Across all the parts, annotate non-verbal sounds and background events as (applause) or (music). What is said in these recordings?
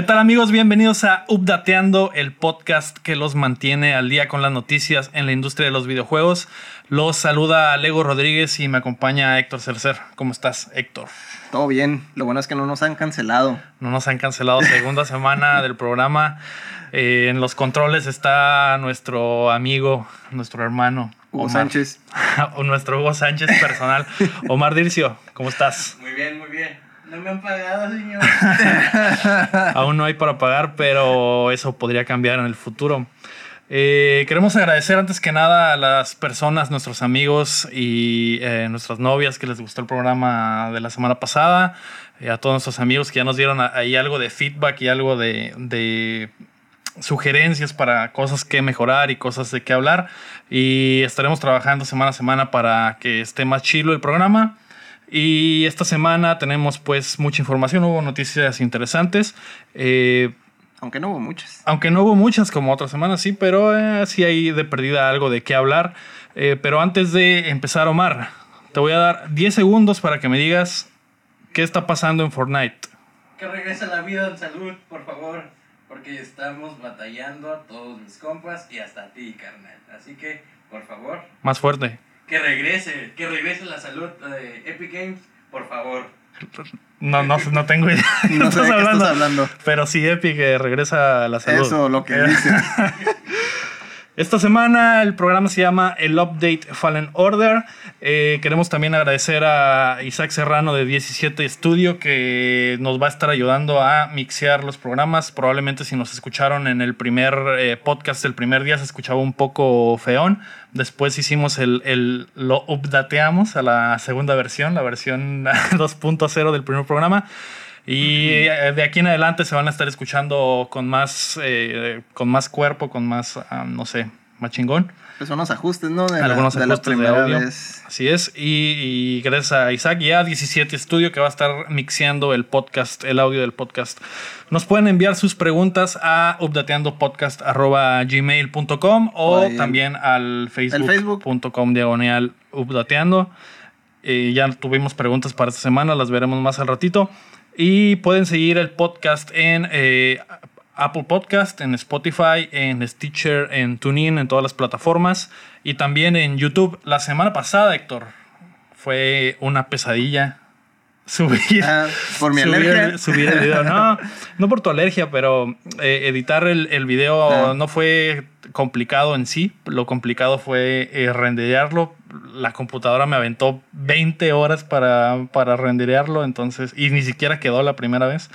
¿Qué tal amigos? Bienvenidos a Updateando, el podcast que los mantiene al día con las noticias en la industria de los videojuegos. Los saluda Lego Rodríguez y me acompaña Héctor Cercer. ¿Cómo estás, Héctor? Todo bien, lo bueno es que no nos han cancelado. No nos han cancelado segunda (laughs) semana del programa. Eh, en los controles está nuestro amigo, nuestro hermano. Hugo Sánchez. (laughs) o nuestro Hugo Sánchez personal. (laughs) Omar Dircio, ¿cómo estás? Muy bien, muy bien. No me han pagado, señor. (laughs) Aún no hay para pagar, pero eso podría cambiar en el futuro. Eh, queremos agradecer antes que nada a las personas, nuestros amigos y eh, nuestras novias que les gustó el programa de la semana pasada. Eh, a todos nuestros amigos que ya nos dieron ahí algo de feedback y algo de, sugerencias para cosas que mejorar y cosas de qué hablar. Y estaremos trabajando semana a semana para que esté más chilo el programa. Y esta semana tenemos pues mucha información, hubo noticias interesantes. Eh, aunque no hubo muchas. Aunque no hubo muchas como otras semanas, sí, pero eh, sí hay de perdida algo de qué hablar. Eh, pero antes de empezar, Omar, te voy a dar 10 segundos para que me digas qué está pasando en Fortnite. Que regrese la vida en salud, por favor. Porque estamos batallando a todos mis compas y hasta a ti, carnal. Así que, por favor. Más fuerte que regrese, que regrese la salud de Epic Games, por favor. No, no, no tengo idea. No, sé estás, hablando, estás hablando. Pero sí, Epic regresa a la salud. Eso, lo que dice. (laughs) Esta semana el programa se llama El Update Fallen Order. Eh, queremos también agradecer a Isaac Serrano de 17 Studio que nos va a estar ayudando a mixear los programas. Probablemente si nos escucharon en el primer eh, podcast el primer día se escuchaba un poco feón. Después hicimos el, el lo updateamos a la segunda versión, la versión (laughs) 2.0 del primer programa. Y eh, de aquí en adelante se van a estar escuchando con más, eh, con más cuerpo, con más, ah, no sé, más chingón. Pues son los ajustes, ¿no? De Algunos ajustes de, audio. Así es. Y, gracias a Isaac y a 17 Studio que va a estar mixeando el podcast, el audio del podcast. Nos pueden enviar sus preguntas a updateandopodcast.gmail.com o también al facebook.com diagonal updateando. Eh, ya tuvimos preguntas para esta semana, las veremos más al ratito. Y pueden seguir el podcast en eh, Apple Podcast, en Spotify, en Stitcher, en TuneIn, en todas las plataformas y también en YouTube. La semana pasada, Héctor, fue una pesadilla (laughs) subir, ah, por mi alergia. subir el video. No, (laughs) no por tu alergia, pero eh, editar el, el video ah. no fue complicado en sí. Lo complicado fue eh, renderearlo. La computadora me aventó 20 horas para, para renderearlo, entonces, y ni siquiera quedó la primera vez,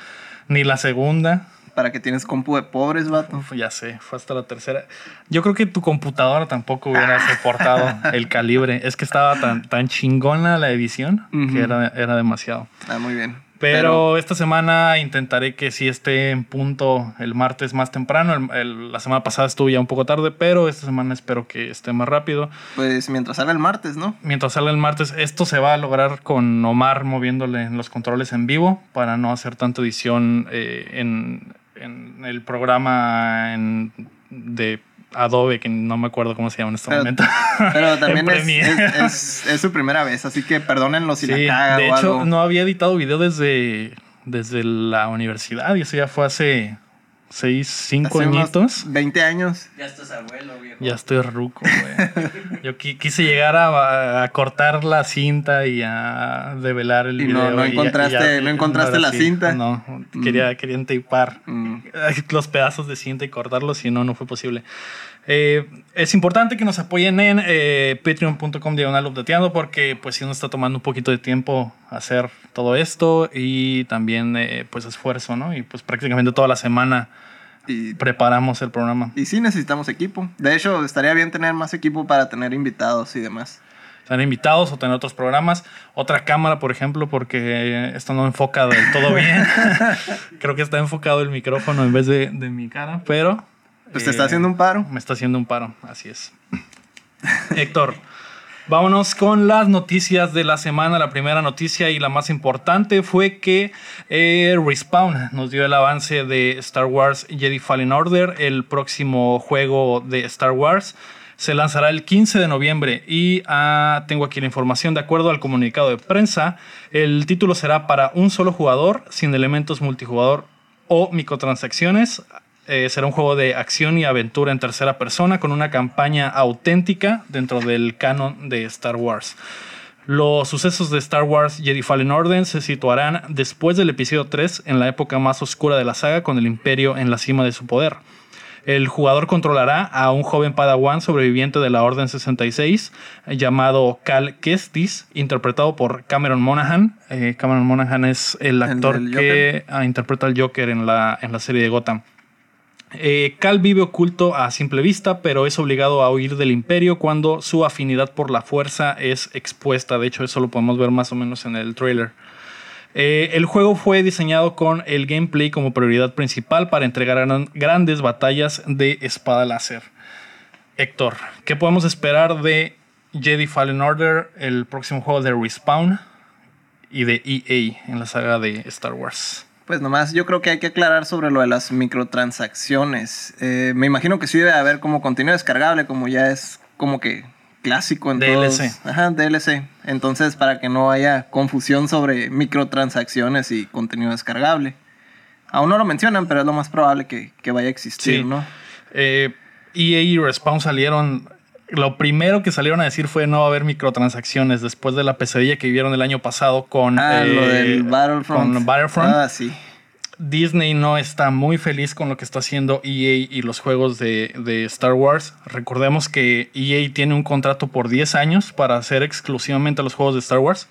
ni la segunda para que tienes compu de pobres, vato. ya sé, fue hasta la tercera. Yo creo que tu computadora tampoco hubiera soportado (laughs) el calibre. Es que estaba tan, tan chingona la edición que era, era demasiado. Ah, muy bien. Pero, esta semana intentaré que sí esté en punto el martes más temprano. la semana pasada estuve ya un poco tarde, pero esta semana espero que esté más rápido. Pues mientras salga el martes, ¿no? Mientras salga el martes. Esto se va a lograr con Omar moviéndole los controles en vivo para no hacer tanta edición eh, en, en el programa de Adobe, que no me acuerdo cómo se llama en este momento. Pero (laughs) también es, es, su primera vez, así que perdónenlo si la caga De hecho, no había editado video desde, desde la universidad y eso ya fue hace 6, 5 añitos. 20 años. Ya estás abuelo, viejo. Ya estoy ruco, güey. Yo quise llegar a, cortar la cinta y a develar el video. No, no encontraste, no encontraste la cinta. No, quería, mm. querían tapar mm. (laughs) los pedazos de cinta y cortarlos y no, no fue posible. Eh, es importante que nos apoyen en eh, patreon.com diagonal updateando porque pues sí nos está tomando un poquito de tiempo hacer todo esto y también eh, pues esfuerzo, ¿no? Y pues prácticamente toda la semana y, preparamos el programa. Y sí necesitamos equipo. De hecho, estaría bien tener más equipo para tener invitados y demás. Tener invitados o tener otros programas. Otra cámara, por ejemplo, porque esto no enfoca del todo bien. (laughs) Creo que está enfocado el micrófono en vez de, de mi cara, pero pues te está eh, haciendo un paro. Me está haciendo un paro, así es. (laughs) Héctor, vámonos con las noticias de la semana. La primera noticia y la más importante fue que eh, Respawn nos dio el avance de Star Wars Jedi Fallen Order, el próximo juego de Star Wars. Se lanzará el 15 de noviembre y ah, tengo aquí la información. De acuerdo al comunicado de prensa, el título será para un solo jugador, sin elementos multijugador o microtransacciones. Eh, será un juego de acción y aventura en tercera persona con una campaña auténtica dentro del canon de Star Wars. Los sucesos de Star Wars Jedi Fallen Order se situarán después del episodio 3 en la época más oscura de la saga con el imperio en la cima de su poder. El jugador controlará a un joven padawan sobreviviente de la Orden 66 llamado Cal Kestis, interpretado por Cameron Monaghan. Eh, Cameron Monaghan es el actor que ah, interpreta al Joker en la, en la serie de Gotham. Eh, Cal vive oculto a simple vista, pero es obligado a huir del imperio cuando su afinidad por la fuerza es expuesta. De hecho, eso lo podemos ver más o menos en el trailer. Eh, el juego fue diseñado con el gameplay como prioridad principal para entregar grandes batallas de espada láser. Héctor, ¿qué podemos esperar de Jedi Fallen Order, el próximo juego de Respawn y de EA en la saga de Star Wars? Pues nomás yo creo que hay que aclarar sobre lo de las microtransacciones. Eh, me imagino que sí debe haber como contenido descargable, como ya es como que clásico en DLC. Ajá, DLC. Entonces, para que no haya confusión sobre microtransacciones y contenido descargable. Aún no lo mencionan, pero es lo más probable que, vaya a existir, ¿no? Eh, EA y Respawn salieron lo primero que salieron a decir fue no va a haber microtransacciones después de la pesadilla que vivieron el año pasado con, ah, lo del Battlefront. con Battlefront. Ah, sí. Disney no está muy feliz con lo que está haciendo EA y los juegos de, Star Wars. Recordemos que EA tiene un contrato por 10 años para hacer exclusivamente los juegos de Star Wars.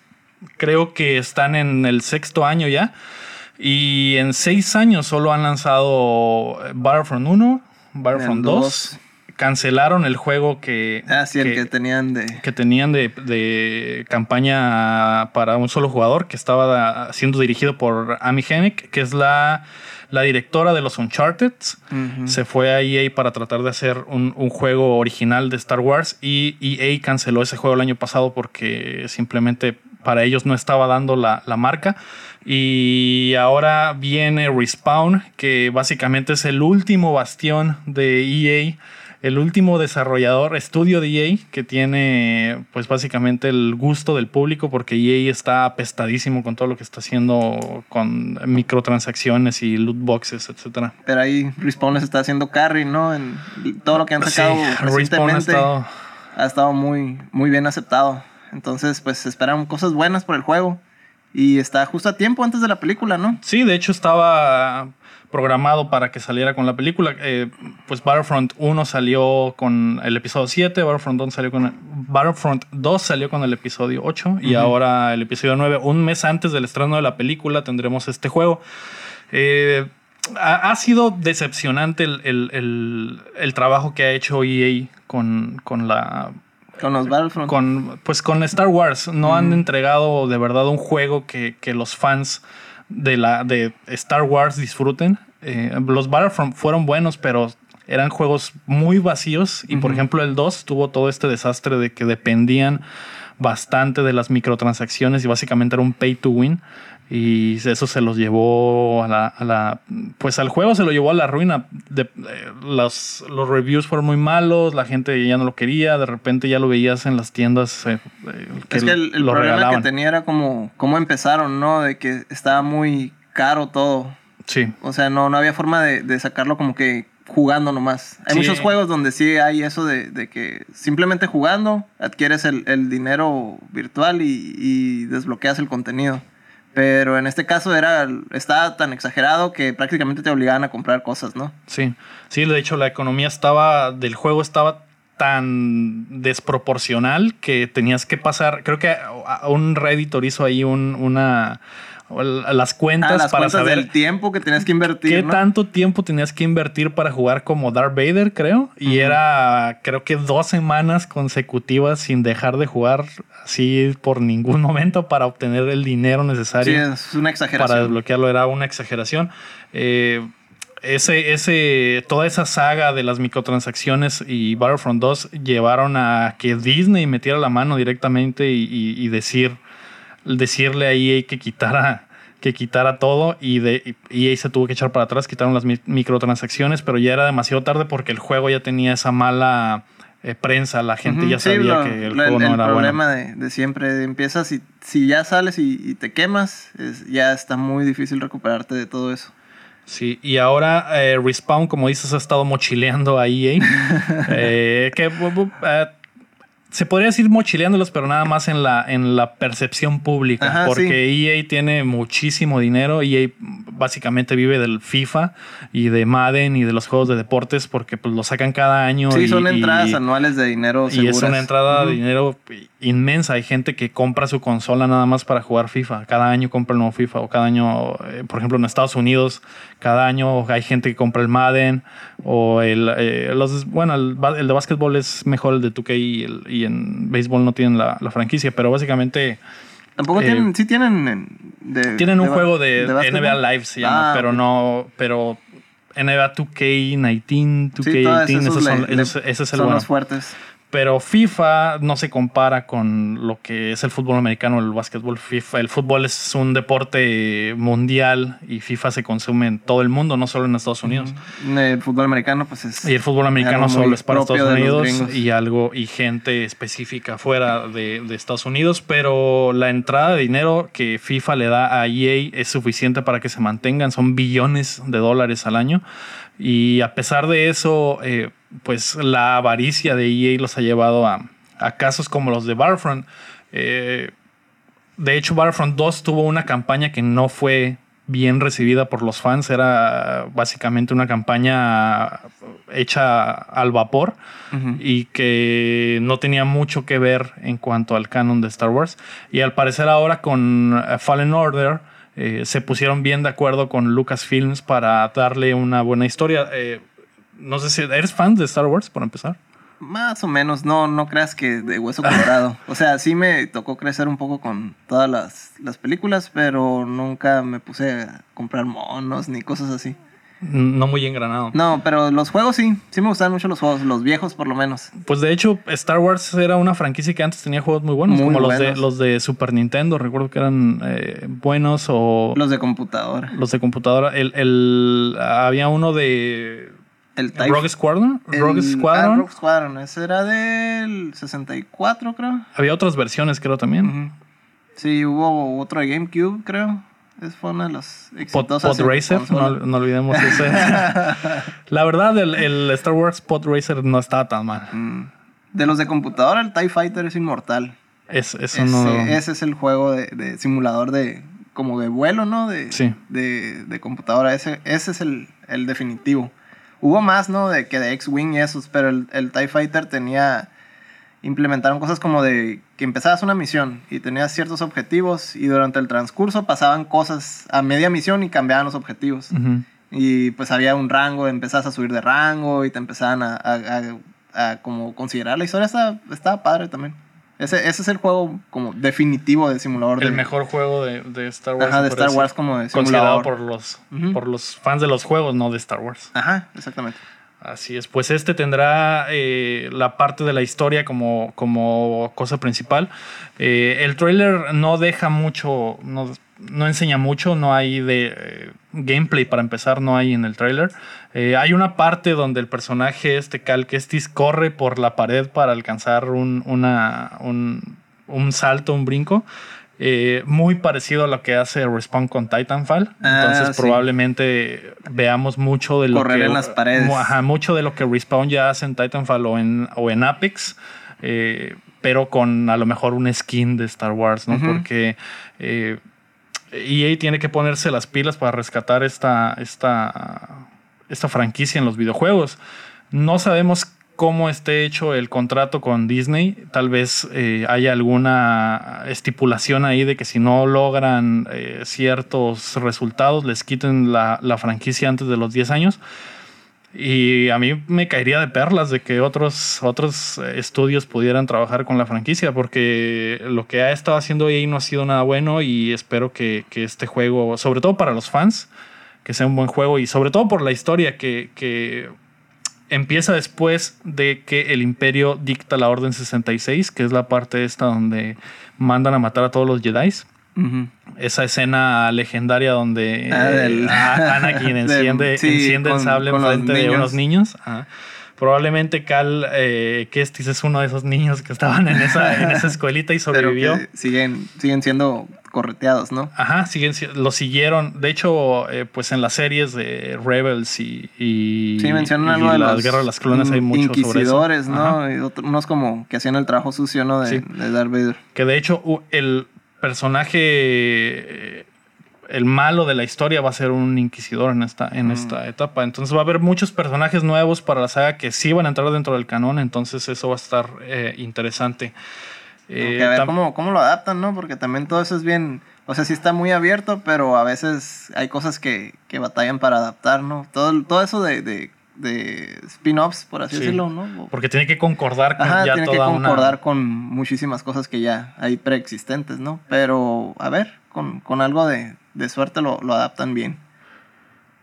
Creo que están en el sexto año ya. Y en 6 años solo han lanzado Battlefront 1, Battlefront 2 cancelaron el juego que. Ah, sí, el que tenían de. Que tenían de, campaña para un solo jugador, que estaba siendo dirigido por Amy Hennig, que es la, la directora de los Uncharted. Se fue a EA para tratar de hacer un, juego original de Star Wars y EA canceló ese juego el año pasado porque simplemente para ellos no estaba dando la, la marca. Y ahora viene Respawn, que básicamente es el último bastión de EA el último desarrollador, estudio de EA, que tiene pues básicamente el gusto del público porque EA está apestadísimo con todo lo que está haciendo con microtransacciones y loot boxes, etcétera. Pero ahí Respawn les está haciendo carry, ¿no? En todo lo que han sacado recientemente ha estado... ha estado, muy, muy bien aceptado. Entonces, pues esperan cosas buenas por el juego. Y está justo a tiempo antes de la película, ¿no? Sí, de hecho estaba programado para que saliera con la película. Eh, pues Battlefront 1 salió con el episodio 7, Battlefront 2 salió con el, Battlefront 2 salió con el episodio 8 y ahora el episodio 9, un mes antes del estreno de la película tendremos este juego. Eh, ha, sido decepcionante el, trabajo que ha hecho EA con, con la con los Battlefront. Con, pues con Star Wars. No han entregado de verdad un juego que, que los fans de, la, de Star Wars disfruten. Eh, los Battlefront fueron buenos, pero eran juegos muy vacíos. Y por ejemplo, el 2 tuvo todo este desastre de que dependían bastante de las microtransacciones y básicamente era un pay to win. Y eso se los llevó a la, Pues al juego se lo llevó a la ruina. De, eh, los, los, reviews fueron muy malos, la gente ya no lo quería, de repente ya lo veías en las tiendas. Eh, eh, que es que el, problema que tenía era como cómo empezaron, ¿no? De que estaba muy caro todo. Sí. O sea, no, no había forma de, sacarlo como que jugando nomás. Hay muchos juegos donde sí hay eso de, que simplemente jugando adquieres el, dinero virtual y, y desbloqueas el contenido. Pero en este caso era, estaba tan exagerado que prácticamente te obligaban a comprar cosas, ¿no? Sí, sí, de hecho la economía estaba, del juego estaba tan desproporcional que tenías que pasar, creo que un Redditor hizo ahí un, una las cuentas ah, para saber el tiempo que tenías que invertir. ¿Qué tanto tiempo tenías que invertir para jugar como Darth Vader, creo? Y era, creo que dos semanas consecutivas sin dejar de jugar así por ningún (laughs) momento para obtener el dinero necesario. Sí, es una exageración. Para desbloquearlo era una exageración. Eh, ese, ese, toda esa saga de las microtransacciones y Battlefront 2 llevaron a que Disney metiera la mano directamente y decir decirle a EA que quitara, que quitara todo y de EA se tuvo que echar para atrás, quitaron las microtransacciones, pero ya era demasiado tarde porque el juego ya tenía esa mala eh, prensa, la gente ya sabía que el juego no era bueno. El problema de, siempre empiezas y si ya sales y, te quemas, ya está muy difícil recuperarte de todo eso. Sí, y ahora eh, Respawn, como dices, ha estado mochileando a EA. (laughs) eh, que uh, se podría decir mochileándolos, pero nada más en la, en la percepción pública. porque EA tiene muchísimo dinero. EA básicamente vive del FIFA y de Madden y de los juegos de deportes porque pues lo sacan cada año. Sí, son entradas anuales de dinero. Y es una entrada de dinero inmensa. Hay gente que compra su consola nada más para jugar FIFA. Cada año compra el nuevo FIFA. O cada año, eh, por ejemplo, en Estados Unidos, cada año hay gente que compra el Madden. O el, eh, los, bueno, el, de básquetbol es mejor el de 2K y, el, y en béisbol no tienen la, franquicia, pero básicamente... Tampoco eh, tienen, sí tienen... tienen un juego de, NBA Live, se llama, ah, pero no, pero NBA 2K19, 2K18, esos, son, ese es el son los fuertes. Pero FIFA no se compara con lo que es el fútbol americano el básquetbol. FIFA, el fútbol es un deporte mundial y FIFA se consume en todo el mundo, no solo en Estados Unidos. El fútbol americano, pues es. Y el fútbol americano solo es para Estados Unidos y algo y gente específica fuera de, de Estados Unidos. Pero la entrada de dinero que FIFA le da a EA es suficiente para que se mantengan. Son billones de dólares al año. Y a pesar de eso, eh, pues la avaricia de EA los ha llevado a, casos como los de Battlefront. Eh, de hecho, Battlefront 2 tuvo una campaña que no fue bien recibida por los fans. Era básicamente una campaña hecha al vapor y que no tenía mucho que ver en cuanto al canon de Star Wars. Y al parecer ahora con Fallen Order eh, se pusieron bien de acuerdo con Lucasfilms para darle una buena historia. Eh, no sé si eres fan de Star Wars, por empezar. Más o menos, no, no creas que de hueso (laughs) colorado. o sea, sí me tocó crecer un poco con todas las, las películas, pero nunca me puse a comprar monos ni cosas así. No muy engranado. No, pero los juegos sí. Sí me gustan mucho los juegos, los viejos por lo menos. Pues de hecho, Star Wars era una franquicia que antes tenía juegos muy buenos, como Los, de, los de Super Nintendo. Recuerdo que eran eh, buenos o. Los de computadora. Los de computadora. El, el había uno de. El Rogue Squadron. Rogue Squadron. Ah, Rogue Squadron. Ese era del 64, creo. Había otras versiones, creo también. Sí, hubo otro de GameCube, creo. Es fue una de las exitosas. Pod, Racer, no, olvidemos ese. (laughs) La verdad, el, Star Wars Pod Racer no estaba tan mal. Mm. De los de computadora, el TIE Fighter es inmortal. Es, es ese, ese, es el juego de, simulador de. como de vuelo, ¿no? De, sí. de, computadora. Ese, ese es el, el, definitivo. Hubo más, ¿no? De que de X-Wing y esos, pero el, el TIE Fighter tenía implementaron cosas como de que empezabas una misión y tenías ciertos objetivos y durante el transcurso pasaban cosas a media misión y cambiaban los objetivos. Y pues había un rango, empezabas a subir de rango y te empezaban a, a, como considerar la historia. Estaba, estaba padre también. Ese, ese, es el juego como definitivo de simulador. El mejor juego de, de, Star Wars. Ajá, de Star Wars como de simulador. Considerado por los, por los fans de los juegos, no de Star Wars. Ajá, exactamente. Así es, pues este tendrá eh, la parte de la historia como, como cosa principal. Eh, el trailer no deja mucho, no, enseña mucho, no hay de eh, gameplay para empezar, no hay en el trailer. hay una parte donde el personaje, este Cal Kestis, corre por la pared para alcanzar un, una, un, un salto, un brinco. Eh, muy parecido a lo que hace Respawn con Titanfall. Ah, Entonces probablemente veamos mucho de lo Correr que... en las paredes. mucho de lo que Respawn ya hace en Titanfall o en, o en Apex. Eh, pero con a lo mejor un skin de Star Wars, ¿no? Porque EA tiene que ponerse las pilas para rescatar esta, esta, esta franquicia en los videojuegos. No sabemos cómo esté hecho el contrato con Disney, tal vez eh, haya alguna estipulación ahí de que si no logran eh, ciertos resultados les quiten la, franquicia antes de los 10 años. Y a mí me caería de perlas de que otros, otros estudios pudieran trabajar con la franquicia, porque lo que ha estado haciendo ahí no ha sido nada bueno y espero que, este juego, sobre todo para los fans, que sea un buen juego y sobre todo por la historia que, que empieza después de que el imperio dicta la Orden 66, que es la parte esta donde mandan a matar a todos los Jedi. Esa escena legendaria donde ah, Anakin (laughs) enciende, el sable en frente de unos niños. Probablemente Cal eh, Kestis es uno de esos niños que estaban en esa, en esa escuelita y (laughs) sobrevivió. siguen, siguen siendo correteados, ¿no? Ajá, siguen, lo siguieron. De hecho, eh, pues en las series de Rebels y, y, sí, mencionan algo de las guerras de las clones hay mucho inquisidores, ¿no? Y unos como que hacían el trabajo sucio, ¿no? De, de Darth Vader. Que de hecho el personaje eh, el malo de la historia va a ser un inquisidor en esta, en esta etapa. Entonces va a haber muchos personajes nuevos para la saga que sí van a entrar dentro del canon. Entonces eso va a estar eh, interesante. Eh, a ver cómo, cómo, lo adaptan, ¿no? Porque también todo eso es bien. O sea, sí está muy abierto, pero a veces hay cosas que, que batallan para adaptar, ¿no? Todo, todo eso de, de, de spin-offs, por así decirlo, ¿no? Porque tiene que concordar con ya tiene que concordar con muchísimas cosas que ya hay preexistentes, ¿no? Pero, a ver, con, con algo de, de suerte lo, lo adaptan bien.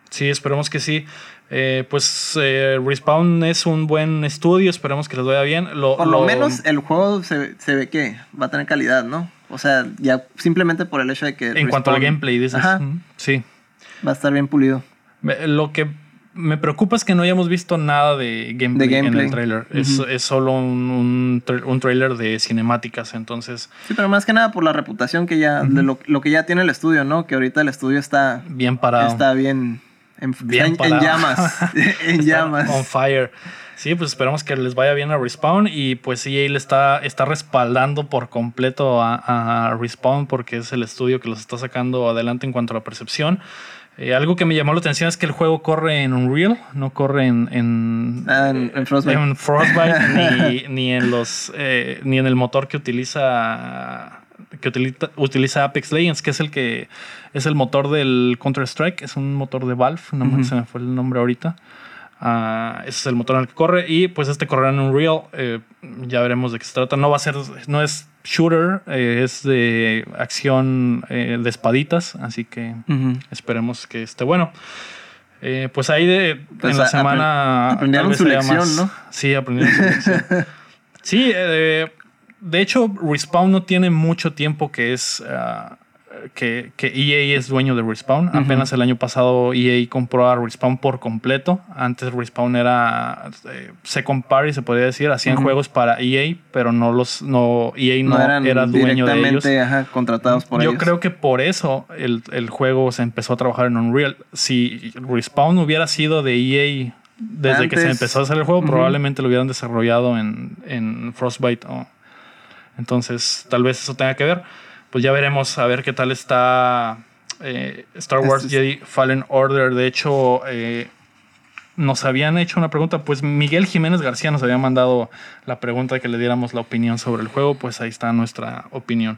Sí, esperemos que sí. Eh, pues eh, Respawn es un buen estudio, esperemos que les vaya bien. por lo, menos el juego se, se, ve que va a tener calidad, ¿no? O sea, ya simplemente por el hecho de que... En cuanto al gameplay, dices. sí. Va a estar bien pulido. Lo que me preocupa es que no hayamos visto nada de gameplay, en el trailer. es, es, solo un, un, trailer de cinemáticas, entonces... Sí, pero más que nada por la reputación que ya... de lo, lo, que ya tiene el estudio, ¿no? Que ahorita el estudio está... Bien parado. Está bien... En, bien en llamas. (laughs) (laughs) en llamas. On fire. Sí, pues esperamos que les vaya bien a Respawn y pues EA le está, está respaldando por completo a, a Respawn porque es el estudio que los está sacando adelante en cuanto a la percepción. Eh, algo que me llamó la atención es que el juego corre en Unreal, no corre en, en, ah, Frostbite, (laughs) ni, en los eh, ni en el motor que utiliza que utiliza, utiliza, Apex Legends, que es el que es el motor del Counter Strike, es un motor de Valve, no se me fue el nombre ahorita. Ah, ese es el motor en el que corre y pues este correrá en Unreal. Eh, ya veremos de qué se trata. No va a ser, no es shooter, eh, es de acción eh, de espaditas, así que esperemos que esté bueno. pues ahí de, pues en la semana... Aprendieron su lección, ¿no? Sí, aprendieron su lección. (laughs) sí, de hecho Respawn no tiene mucho tiempo que es... Ah, que, que, EA es dueño de Respawn. Apenas el año pasado EA compró a Respawn por completo. Antes Respawn era eh, second party, se podría decir. Hacían juegos para EA, pero no los no EA no, era dueño de ellos. Ajá, contratados por Yo creo que por eso el, el, juego se empezó a trabajar en Unreal. Si Respawn hubiera sido de EA desde que se empezó a hacer el juego, probablemente lo hubieran desarrollado en, en Frostbite. Entonces, tal vez eso tenga que ver pues ya veremos a ver qué tal está eh, Star Wars Jedi Fallen Order. De hecho, eh, nos habían hecho una pregunta, pues Miguel Jiménez García nos había mandado la pregunta de que le diéramos la opinión sobre el juego, pues ahí está nuestra opinión.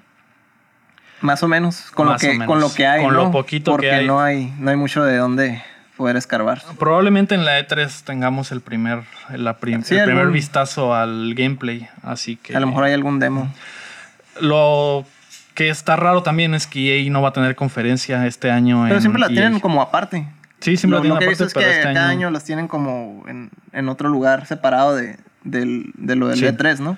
Más o menos, con, lo, que, con lo que hay. Con lo poquito Porque que hay. No hay. No hay mucho de dónde poder escarbar. Probablemente en la E3 tengamos el primer, el primer vistazo al gameplay, así que... A lo mejor hay algún demo. Lo que está raro también es que EA no va a tener conferencia este año. Pero siempre la tienen como aparte. Sí, siempre la tienen aparte, que es que este cada año... las tienen como en, otro lugar separado de, lo del E3, ¿no?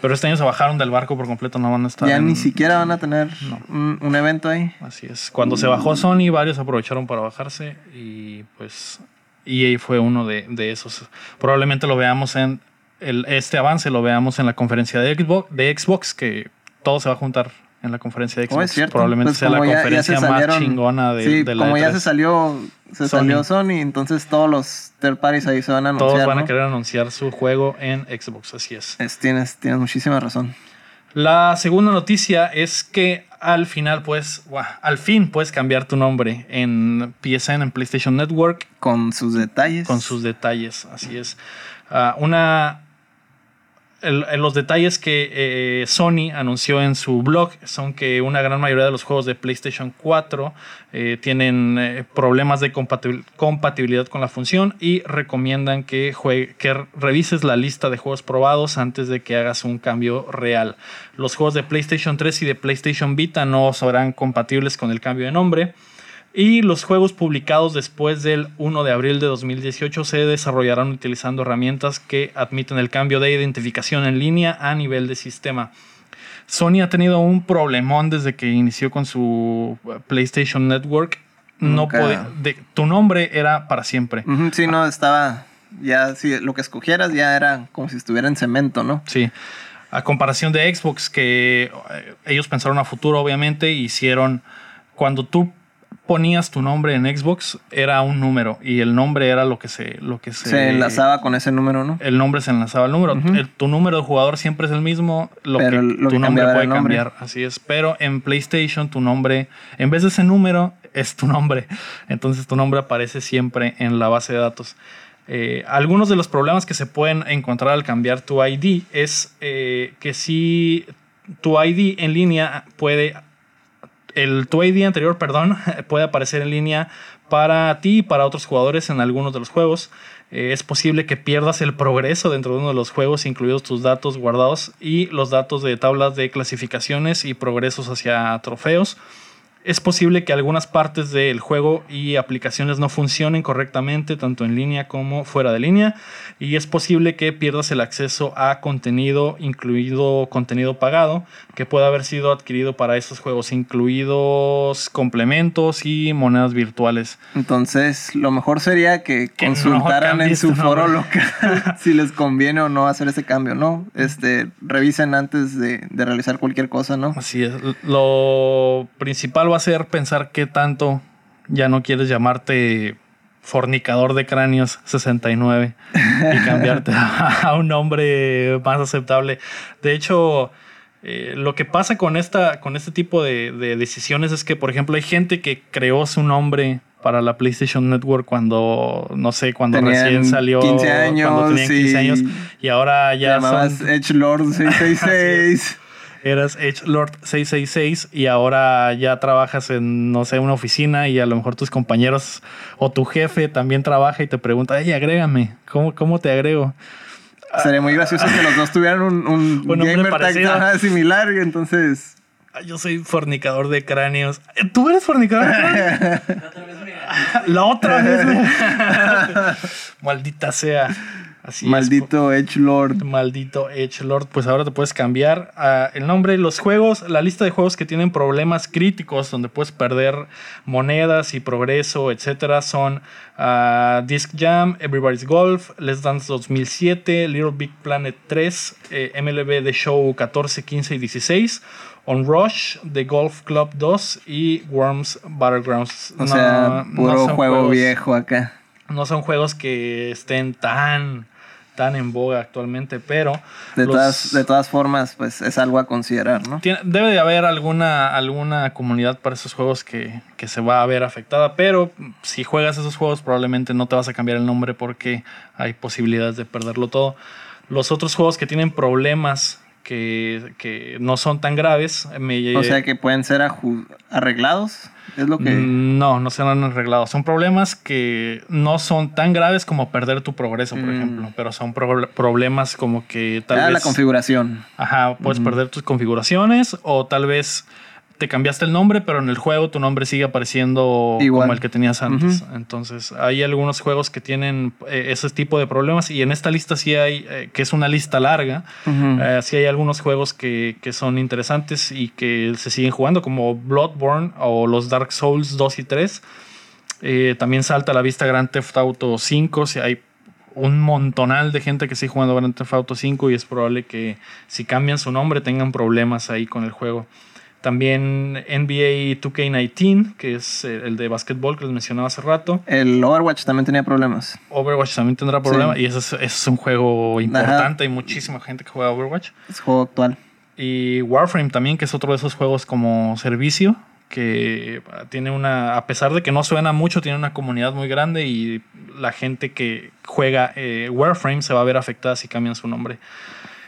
Pero este año se bajaron del barco por completo, no van a estar. Ya ni siquiera van a tener un, evento ahí. Así es. Cuando se bajó Sony, varios aprovecharon para bajarse y pues EA fue uno de, esos. Probablemente lo veamos en. El, este avance lo veamos en la conferencia de Xbox, de Xbox, que todo se va a juntar en la conferencia de oh, Xbox. Probablemente pues sea la conferencia más chingona de, sí, la Como ya e se salió, se Sony. salió Sony, entonces todos los third parties ahí se van a anunciar. Todos van a querer anunciar su juego en Xbox, así es. tienes, tienes muchísima razón. La segunda noticia es que al final, pues, al fin puedes cambiar tu nombre en PSN, en PlayStation Network. Con sus detalles. Con sus detalles, así es. Ah, una los detalles que eh, Sony anunció en su blog son que una gran mayoría de los juegos de PlayStation 4 eh, tienen eh, problemas de compatibilidad con la función y recomiendan que, que revises la lista de juegos probados antes de que hagas un cambio real. Los juegos de PlayStation 3 y de PlayStation Vita no serán compatibles con el cambio de nombre. Y los juegos publicados después del 1 de abril de 2018 se desarrollarán utilizando herramientas que admiten el cambio de identificación en línea a nivel de sistema. Sony ha tenido un problemón desde que inició con su PlayStation Network. No tu nombre era para siempre. sí, no, estaba Ya si lo que escogieras ya era como si estuviera en cemento, ¿no? Sí. A comparación de Xbox, que eh, ellos pensaron a futuro, obviamente, hicieron. Cuando tú ponías tu nombre en Xbox, era un número. Y el nombre era lo que se. Lo que se, se enlazaba con ese número, ¿no? El nombre se enlazaba al número. tu número de jugador siempre es el mismo. Lo que tu nombre puede cambiar. Así es. Pero en PlayStation, tu nombre, en vez de ese número, es tu nombre. Entonces tu nombre aparece siempre en la base de datos. Eh, algunos de los problemas que se pueden encontrar al cambiar tu ID es eh, que si tu ID en línea puede, el, tu ID anterior, perdón, (laughs) puede aparecer en línea para ti y para otros jugadores en algunos de los juegos. Eh, es posible que pierdas el progreso dentro de uno de los juegos, incluidos tus datos guardados y los datos de tablas de clasificaciones y progresos hacia trofeos es posible que algunas partes del juego y aplicaciones no funcionen correctamente, tanto en línea como fuera de línea, y es posible que pierdas el acceso a contenido, incluido contenido pagado, que pueda haber sido adquirido para esos juegos, incluidos complementos y monedas virtuales. Entonces, lo mejor sería que, consultaran en su foro local (laughs) si les conviene o no hacer ese cambio, ¿no? Este, revisen antes de, de realizar cualquier cosa, ¿no? Así es. Lo principal va hacer pensar qué tanto ya no quieres llamarte fornicador de cráneos 69 y (laughs) cambiarte a, un nombre más aceptable. De hecho, eh, lo que pasa con, esta, con este tipo de, decisiones es que, por ejemplo, hay gente que creó su nombre para la PlayStation Network cuando, no sé, cuando recién salió. 15 años. Cuando tenían 15 años. Y ahora ya. Son... Edge Lord 666 eras Edge Lord 666 y ahora ya trabajas en, no sé, una oficina y a lo mejor tus compañeros o tu jefe también trabaja y te pregunta, hey, agrégame, ¿cómo, cómo te agrego? Sería muy gracioso que los dos tuvieran un, un (laughs) gamer tag (laughs) similar y entonces... Yo soy fornicador de cráneos. ¿Tú eres fornicador de cráneos? (laughs) La otra vez. Maldita sea. Maldito Edge Lord. Maldito Edge Lord. Pues ahora te puedes cambiar ah, el nombre. Los juegos, la lista de juegos que tienen problemas críticos donde puedes perder monedas y progreso, etcétera, son uh, Disc Jam, Everybody's Golf, Let's Dance 2007, Little Big Planet 3, eh, MLB The Show 14, 15 y 16. On Rush, The Golf Club 2 y Worms Battlegrounds. O sea, puro juego viejo acá. No son juegos que estén tan tan en boga actualmente, pero... De, todas, de todas formas, pues es algo a considerar, ¿no? debe de haber alguna, alguna comunidad para esos juegos que, que, se va a ver afectada, pero si juegas esos juegos probablemente no te vas a cambiar el nombre porque hay posibilidades de perderlo todo. Los otros juegos que tienen problemas que, que no son tan graves... Me, o sea que pueden ser arreglados. Es lo que... Mm, no, no se han arreglado. Son problemas que no son tan graves como perder tu progreso, por mm. ejemplo. Pero son problemas como que tal ah, la configuración. Ajá, puedes perder tus configuraciones o tal vez te cambiaste el nombre, pero en el juego tu nombre sigue apareciendo como el que tenías antes. Entonces, hay algunos juegos que tienen eh, ese tipo de problemas y en esta lista sí hay, eh, que es una lista larga, eh, sí hay algunos juegos que, que, son interesantes y que se siguen jugando, como Bloodborne o los Dark Souls 2 y 3. también salta a la vista Grand Theft Auto 5, si hay un montonal de gente que sigue jugando Grand Theft Auto 5 y es probable que si cambian su nombre tengan problemas ahí con el juego. También NBA 2K19, que es el de básquetbol que les mencionaba hace rato. El Overwatch también tenía problemas. Overwatch también tendrá problemas. Y eso es, un juego importante. Hay muchísima gente que juega Overwatch. Es juego actual. Y Warframe también, que es otro de esos juegos como servicio. Que tiene una. A pesar de que no suena mucho, tiene una comunidad muy grande. Y la gente que juega eh, Warframe se va a ver afectada si cambian su nombre.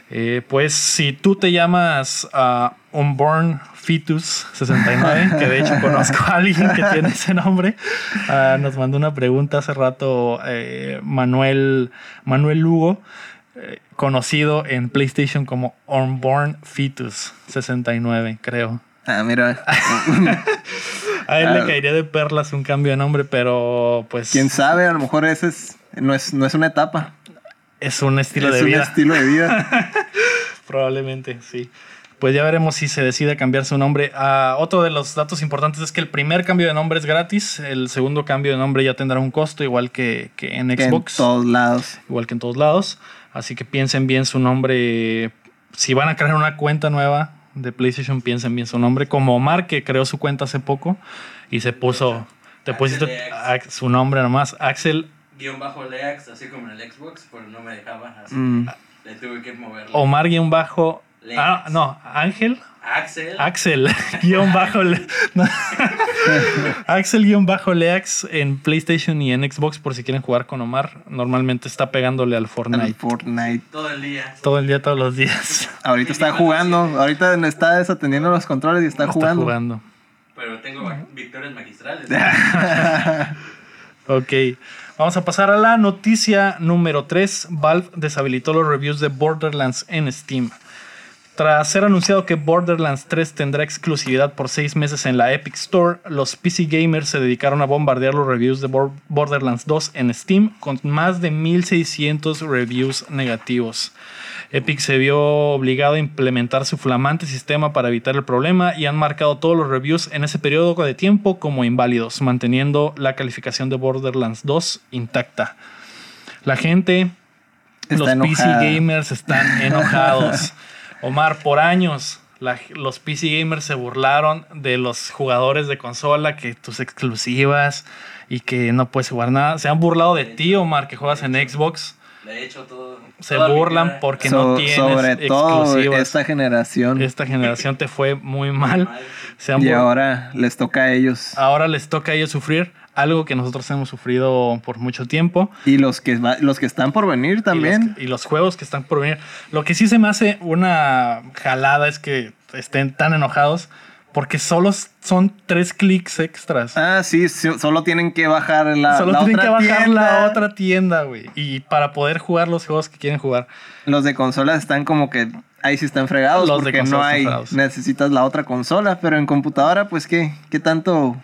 Eh, pues si tú te llamas uh, Unborn Fetus 69, que de hecho conozco a alguien que tiene ese nombre, uh, nos mandó una pregunta hace rato eh, Manuel, Manuel Lugo, eh, conocido en PlayStation como Unborn Fetus 69, creo. Ah, mira. (laughs) a él le ah. caería de perlas un cambio de nombre, pero pues... Quién sabe, a lo mejor ese es, no, es, no es una etapa. Es un estilo de vida. Es un estilo de vida. (laughs) Probablemente, sí. Pues ya veremos si se decide cambiar su nombre. Ah, otro de los datos importantes es que el primer cambio de nombre es gratis, el segundo cambio de nombre ya tendrá un costo, igual que, en Xbox. en todos lados. Igual que en todos lados. Así que piensen bien su nombre. Si van a crear una cuenta nueva de PlayStation, piensen bien su nombre. Como Omar, que creó su cuenta hace poco y se puso. Te pusiste su nombre nomás, Axel. Guión bajo Leax, así como en el Xbox, pero no me dejaba. Así mm. le tuve que moverlo. Omar guion bajo Ah, no, Ángel. Axel. Axel, (laughs) guion bajo. (laughs) Axel guion bajo Leax en PlayStation y en Xbox por si quieren jugar con Omar. Normalmente está pegándole al Fortnite. Fortnite. Todo el día. Todo el día, todos los días. (laughs) Ahorita está jugando. Ahorita está desatendiendo los controles y está, jugando. Está jugando. Pero tengo victorias magistrales. ok. Vamos a pasar a la noticia número 3. Valve deshabilitó los reviews de Borderlands en Steam. Tras ser anunciado que Borderlands 3 tendrá exclusividad por 6 meses en la Epic Store, los PC gamers se dedicaron a bombardear los reviews de Borderlands 2 en Steam con más de 1600 reviews negativos. Epic se vio obligado a implementar su flamante sistema para evitar el problema y han marcado todos los reviews en ese periodo de tiempo como inválidos, manteniendo la calificación de Borderlands 2 intacta. La gente, los PC gamers están enojados. (laughs) Omar, por años los PC gamers se burlaron de los jugadores de consola, que tus exclusivas y que no puedes jugar nada. Se han burlado de ti, Omar, que juegas en Xbox. De hecho, todo. Se burlan porque no tienes sobre todo esta generación. Esta generación te fue muy mal. (laughs) y ahora les toca a ellos. Ahora les toca a ellos sufrir algo que nosotros hemos sufrido por mucho tiempo. Y los que, los que están por venir también. Y los, juegos que están por venir. Lo que sí se me hace una jalada es que estén tan enojados porque solo son tres clics extras. Ah, sí, solo tienen que bajar la, solo tienen que bajar la otra tienda, güey. Y para poder jugar los juegos que quieren jugar. Los de consolas están como que ahí sí están fregados los porque no hay necesitas la otra consola, pero en computadora pues qué qué tanto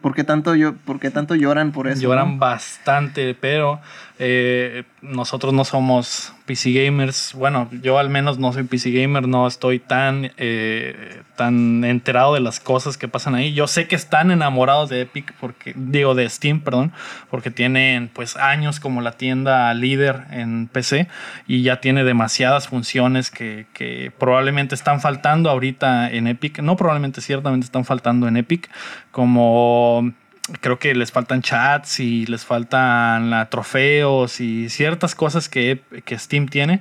¿Por qué tanto, yo, por tanto lloran por eso? Lloran bastante, pero eh, nosotros no somos PC gamers. Bueno, yo al menos no soy PC gamer, no estoy tan, eh, tan enterado de las cosas que pasan ahí. Yo sé que están enamorados de Epic, porque, digo, de Steam, perdón, porque tienen pues años como la tienda líder en PC y ya tiene demasiadas funciones que, que probablemente están faltando ahorita en Epic. No probablemente, ciertamente están faltando en Epic, como creo que les faltan chats y les faltan la, trofeos y ciertas cosas que, que Steam tiene.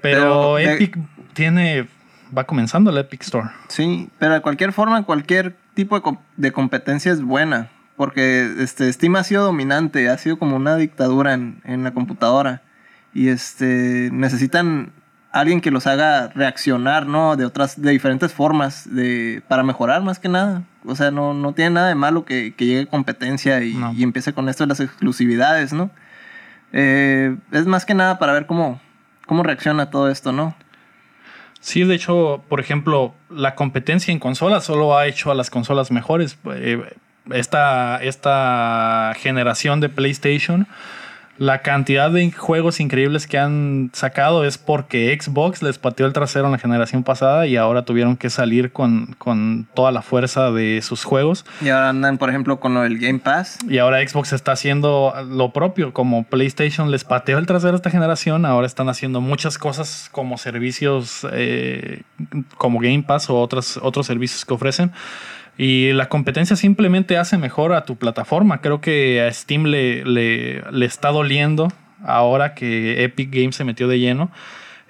Pero, Epic tiene. Va comenzando el Epic Store. Sí, pero de cualquier forma, cualquier tipo de, de, competencia es buena. Porque este, Steam ha sido dominante, ha sido como una dictadura en, en la computadora. Y este, necesitan alguien que los haga reaccionar, ¿no? De otras, de diferentes formas, de, para mejorar más que nada. O sea, no, no tiene nada de malo que, llegue competencia y, empiece con esto de las exclusividades, ¿no? Eh, es más que nada para ver cómo, cómo reacciona todo esto, ¿no? Sí, de hecho, por ejemplo, la competencia en consolas solo ha hecho a las consolas mejores. Eh, esta, esta generación de PlayStation la cantidad de juegos increíbles que han sacado es porque Xbox les pateó el trasero en la generación pasada y ahora tuvieron que salir con, con toda la fuerza de sus juegos. Y ahora andan, por ejemplo, con el Game Pass. Y ahora Xbox está haciendo lo propio, como PlayStation les pateó el trasero esta generación, ahora están haciendo muchas cosas como servicios eh, como Game Pass o otros, otros servicios que ofrecen. Y la competencia simplemente hace mejor a tu plataforma. Creo que a Steam le, le, le, está doliendo ahora que Epic Games se metió de lleno.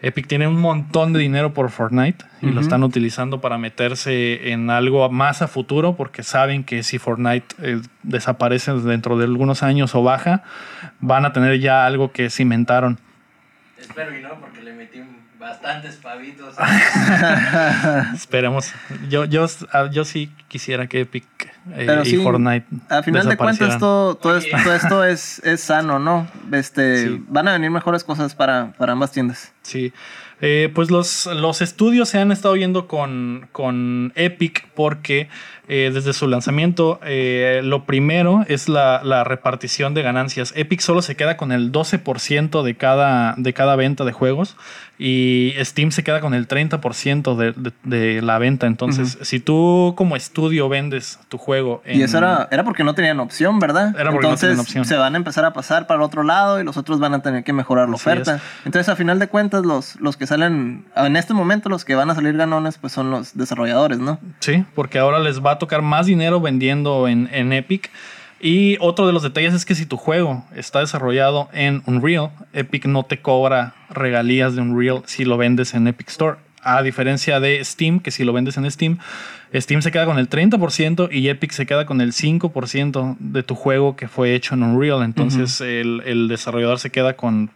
Epic tiene un montón de dinero por Fortnite y lo están utilizando para meterse en algo más a futuro porque saben que si Fortnite eh, desaparece dentro de algunos años o baja, van a tener ya algo que cimentaron. Espero y no, porque le metí bastantes pavitos. (laughs) Esperemos. Yo, yo, ah, yo sí quisiera que Epic eh, y Fortnite. A final de cuentas, todo, todo, esto, es, es, sano, ¿no? Este, Van a venir mejores cosas para, para ambas tiendas. Sí. Eh, pues los, los estudios se han estado yendo con, con Epic porque eh, desde su lanzamiento, eh, lo primero es la, repartición de ganancias. Epic solo se queda con el 12% de cada, de cada venta de juegos y Steam se queda con el 30% de, de, la venta. Entonces, si tú como estudio vendes tu juego... y eso era, era porque no tenían opción, ¿verdad? Era porque Entonces, no tenían opción. se van a empezar a pasar para el otro lado y los otros van a tener que mejorar la oferta. Entonces, a final de cuentas, los, los que salen, en este momento, los que van a salir ganones, pues son los desarrolladores, ¿no? Sí, porque ahora les va tocar más dinero vendiendo en, en Epic. Y otro de los detalles es que si tu juego está desarrollado en Unreal, Epic no te cobra regalías de Unreal si lo vendes en Epic Store. A diferencia de Steam, que si lo vendes en Steam, Steam se queda con el 30% y Epic se queda con el 5% de tu juego que fue hecho en Unreal. Entonces el, el, desarrollador se queda con,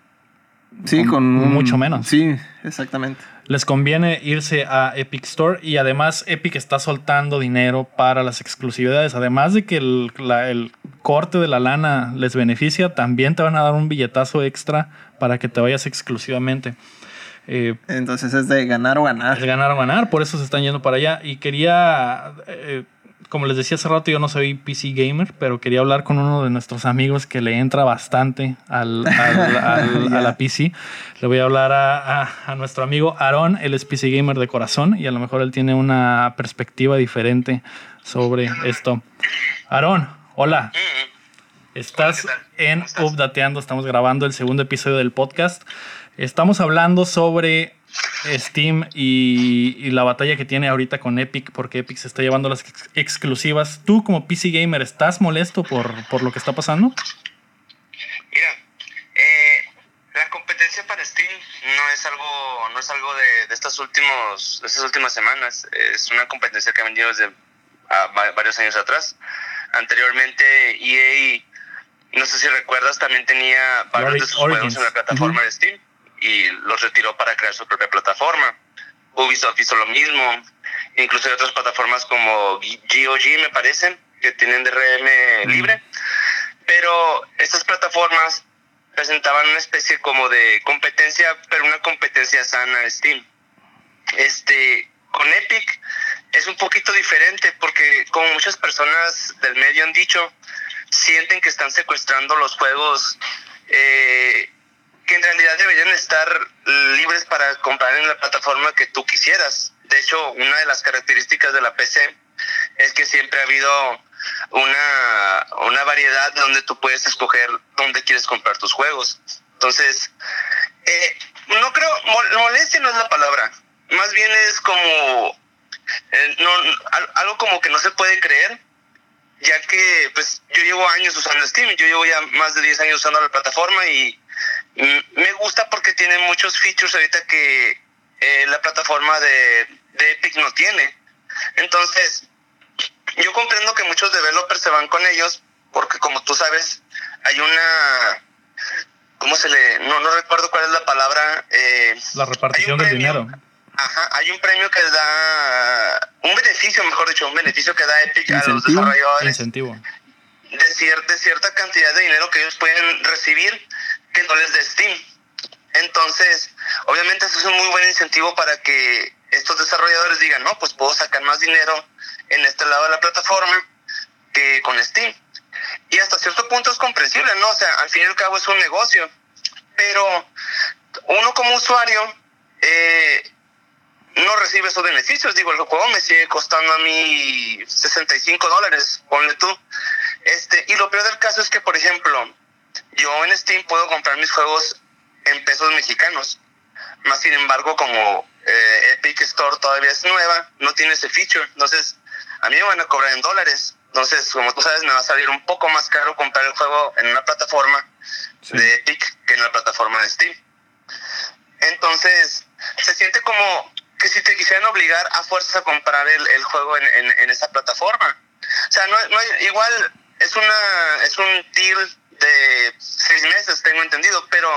sí, con, mucho menos. Sí, exactamente les conviene irse a Epic Store y además Epic está soltando dinero para las exclusividades. Además de que el, corte de la lana les beneficia, también te van a dar un billetazo extra para que te vayas exclusivamente. Eh, Entonces es de ganar o ganar. Es ganar o ganar, por eso se están yendo para allá. Y quería eh, como les decía hace rato, yo no soy PC gamer, pero quería hablar con uno de nuestros amigos que le entra bastante al, (laughs) a la PC. Le voy a hablar a, nuestro amigo Aaron, él es PC gamer de corazón y a lo mejor él tiene una perspectiva diferente sobre esto. Aaron, hola. Estás en Updateando, estamos grabando el segundo episodio del podcast. Estamos hablando sobre Steam y, la batalla que tiene ahorita con Epic, porque Epic se está llevando las exclusivas. ¿Tú como PC Gamer estás molesto por, por lo que está pasando? Mira, eh, la competencia para Steam no es algo, no es algo de, estas, últimos, de estas últimas semanas. Es una competencia que ha venido desde varios años atrás. Anteriormente EA, no sé si recuerdas, también tenía varios de sus juegos en la plataforma de Steam y los retiró para crear su propia plataforma. Ubisoft hizo lo mismo, incluso hay otras plataformas como GOG, me parece, que tienen DRM libre, pero estas plataformas presentaban una especie como de competencia, pero una competencia sana en Steam. Este, con Epic es un poquito diferente porque como muchas personas del medio han dicho, sienten que están secuestrando los juegos eh, que en realidad deberían estar libres para comprar en la plataforma que tú quisieras. De hecho, una de las características de la PC es que siempre ha habido una, una variedad donde tú puedes escoger dónde quieres comprar tus juegos. Entonces, eh, no creo, molestia no es la palabra, más bien es como eh, no, algo como que no se puede creer, ya que pues yo llevo años usando Steam, yo llevo ya más de 10 años usando la plataforma y me gusta porque tiene muchos features ahorita que eh, la plataforma de, Epic no tiene. Entonces, yo comprendo que muchos developers se van con ellos porque como tú sabes, hay una... ¿Cómo se le...? No, no recuerdo cuál es la palabra. Eh, la repartición del dinero. Ajá, hay un premio que da... Un beneficio, mejor dicho, un beneficio que da Epic a los desarrolladores. Incentivo. De, de cierta cantidad de dinero que ellos pueden recibir que no les dé Steam. Entonces, obviamente eso es un muy buen incentivo para que estos desarrolladores digan, no, pues puedo sacar más dinero en este lado de la plataforma que con Steam. Y hasta cierto punto es comprensible, ¿no? O sea, al fin y al cabo es un negocio. Pero uno como usuario eh, no recibe esos beneficios. Digo, el juego me sigue costando a mí 65 dólares, ponle tú. Este, y lo peor del caso es que, por ejemplo, yo en Steam puedo comprar mis juegos en pesos mexicanos. Más sin embargo, como eh, Epic Store todavía es nueva, no tiene ese feature. Entonces, a mí me van a cobrar en dólares. Entonces, como tú sabes, me va a salir un poco más caro comprar el juego en una plataforma de Epic que en la plataforma de Steam. Entonces, se siente como que si te quisieran obligar a fuerzas a comprar el, el juego en, en, esa plataforma. O sea, no, no, igual es, una, es un deal de seis meses, tengo entendido, pero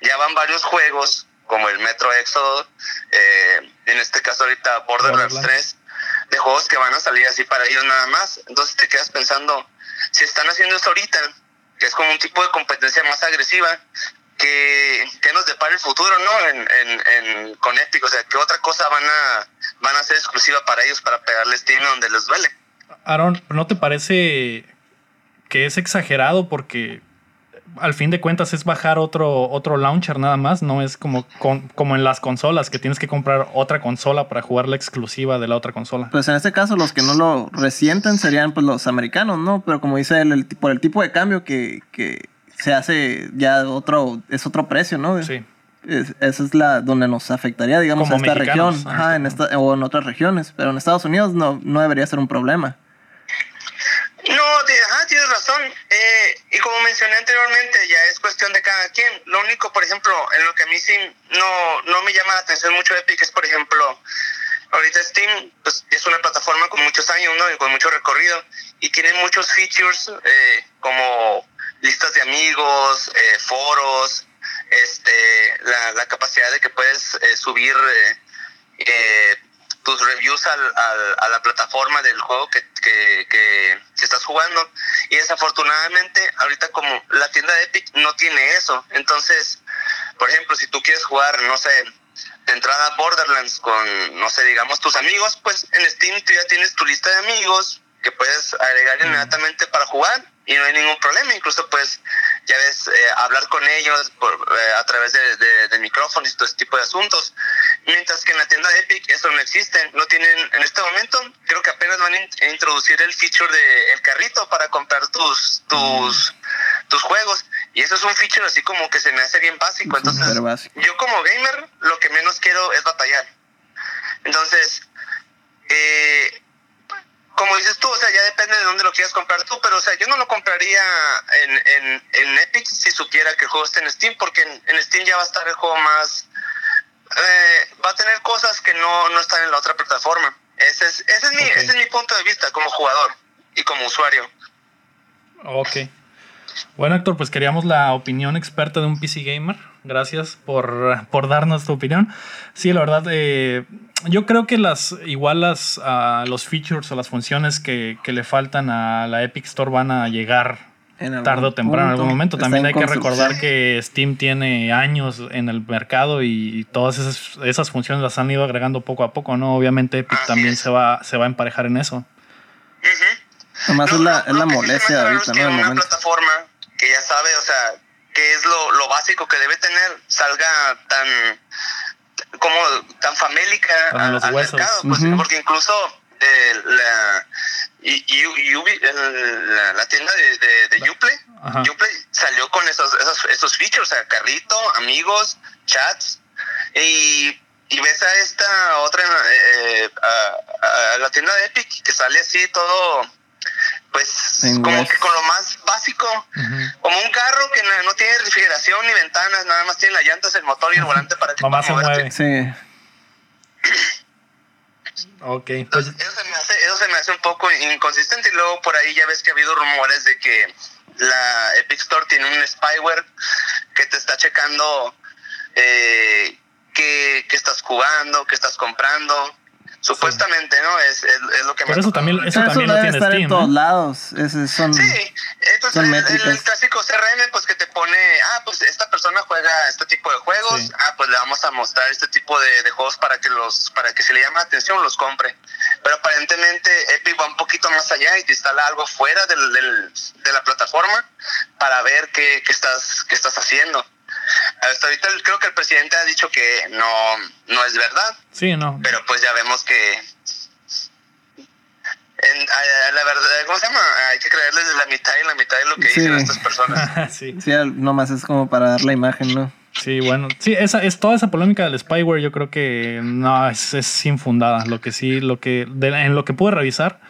ya van varios juegos, como el Metro Exodus, eh, en este caso ahorita Borderlands 3, de juegos que van a salir así para ellos nada más. Entonces te quedas pensando, si están haciendo eso ahorita, que es como un tipo de competencia más agresiva, qué, nos depara el futuro, ¿no? En, en, con Epic, o sea, qué otra cosa van a, van a hacer exclusiva para ellos para pegarle Steam donde les duele. Aaron, ¿no te parece que es exagerado porque al fin de cuentas es bajar otro, otro launcher nada más, no es como, como en las consolas, que tienes que comprar otra consola para jugar la exclusiva de la otra consola. Pues en este caso los que no lo resienten serían pues los americanos, ¿no? Pero como dice él, el, por el tipo de cambio que, que se hace ya otro, es otro precio, ¿no? Sí. esa es la donde nos afectaría, digamos, en esta región, Ajá, en esta, o en otras regiones, pero en Estados Unidos no, no debería ser un problema. No, tienes razón. Eh, y como mencioné anteriormente, ya es cuestión de cada quien. Lo único, por ejemplo, en lo que a mí sí no, no me llama la atención mucho Epic es, por ejemplo, ahorita Steam pues, es una plataforma con muchos años ¿no? y con mucho recorrido y tiene muchos features eh, como listas de amigos, eh, foros, este, la, la, capacidad de que puedes subir tus reviews al, a la plataforma del juego que, que, que, estás jugando. Y desafortunadamente, ahorita como la tienda de Epic no tiene eso. Entonces, por ejemplo, si tú quieres jugar, no sé, de entrada Borderlands con, no sé, digamos tus amigos, pues en Steam tú ya tienes tu lista de amigos que puedes agregar inmediatamente para jugar y no hay ningún problema. Incluso pues ya ves, eh, hablar con ellos por, eh, a través de, de, micrófonos y todo ese tipo de asuntos. Mientras que en la tienda de Epic eso no existe. No tienen, en este momento, creo que apenas van a introducir el feature de el carrito para comprar tus, tus, tus juegos. Y eso es un feature así como que se me hace bien básico. Entonces, yo como gamer, lo que menos quiero es batallar. Entonces, eh, como dices tú, o sea, ya depende de dónde lo quieras comprar tú, pero o sea, yo no lo compraría en, en, en Epic si supiera que el juego está en Steam, porque en, Steam ya va a estar el juego más... Eh, va a tener cosas que no, no están en la otra plataforma. Ese es, ese, es mi, ese es mi punto de vista como jugador y como usuario. Ok. Bueno, Héctor, pues queríamos la opinión experta de un PC gamer. Gracias por, por darnos tu opinión. Sí, la verdad, eh, yo creo que las igual las, los features o las funciones que, le faltan a la Epic Store van a llegar tarde o temprano en algún momento. También hay que recordar que Steam tiene años en el mercado y todas esas, funciones las han ido agregando poco a poco, ¿no? Obviamente Epic también se va, se va a emparejar en eso. Además es la, es la molestia ahorita, ¿no? Una plataforma que ya sabe, o sea, que es lo, lo básico que debe tener, salga tan como tan famélica al, mercado, pues, porque incluso eh, la, y, y, la, la, tienda de, de, de Uplay, salió con esos, esos, esos features, o sea, carrito, amigos, chats, y, y ves a esta otra, eh, a, a, la tienda de Epic, que sale así todo pues como que con lo más básico, como un carro que no, tiene refrigeración ni ventanas, nada más tiene las llantas, el motor y el volante para que Nomás se mueve. Sí. ok. Pues eso, se me hace, eso se me hace un poco inconsistente y luego por ahí ya ves que ha habido rumores de que la Epic Store tiene un spyware que te está checando eh, qué, qué estás jugando, qué estás comprando Supuestamente, ¿no? Es, es, lo que Pero eso también, eso, también lo tiene estar Steam, en todos lados. son, sí, entonces el, el, clásico CRM, pues que te pone, ah, pues esta persona juega este tipo de juegos, ah, pues le vamos a mostrar este tipo de, de, juegos para que los, para que si le llama la atención los compre. Pero aparentemente Epic va un poquito más allá y te instala algo fuera del, del, de la plataforma para ver qué, qué estás, qué estás haciendo. Hasta ahorita creo que el presidente ha dicho que no, no es verdad. Sí, no. Pero pues ya vemos que en, la verdad, ¿cómo se llama? Hay que creerles la mitad y la mitad de lo que dicen estas personas. (laughs) sí. sí, nomás es como para dar la imagen, ¿no? Sí, bueno, sí, esa es toda esa polémica del spyware. Yo creo que no es, es infundada. Lo que sí, lo que en lo que pude revisar,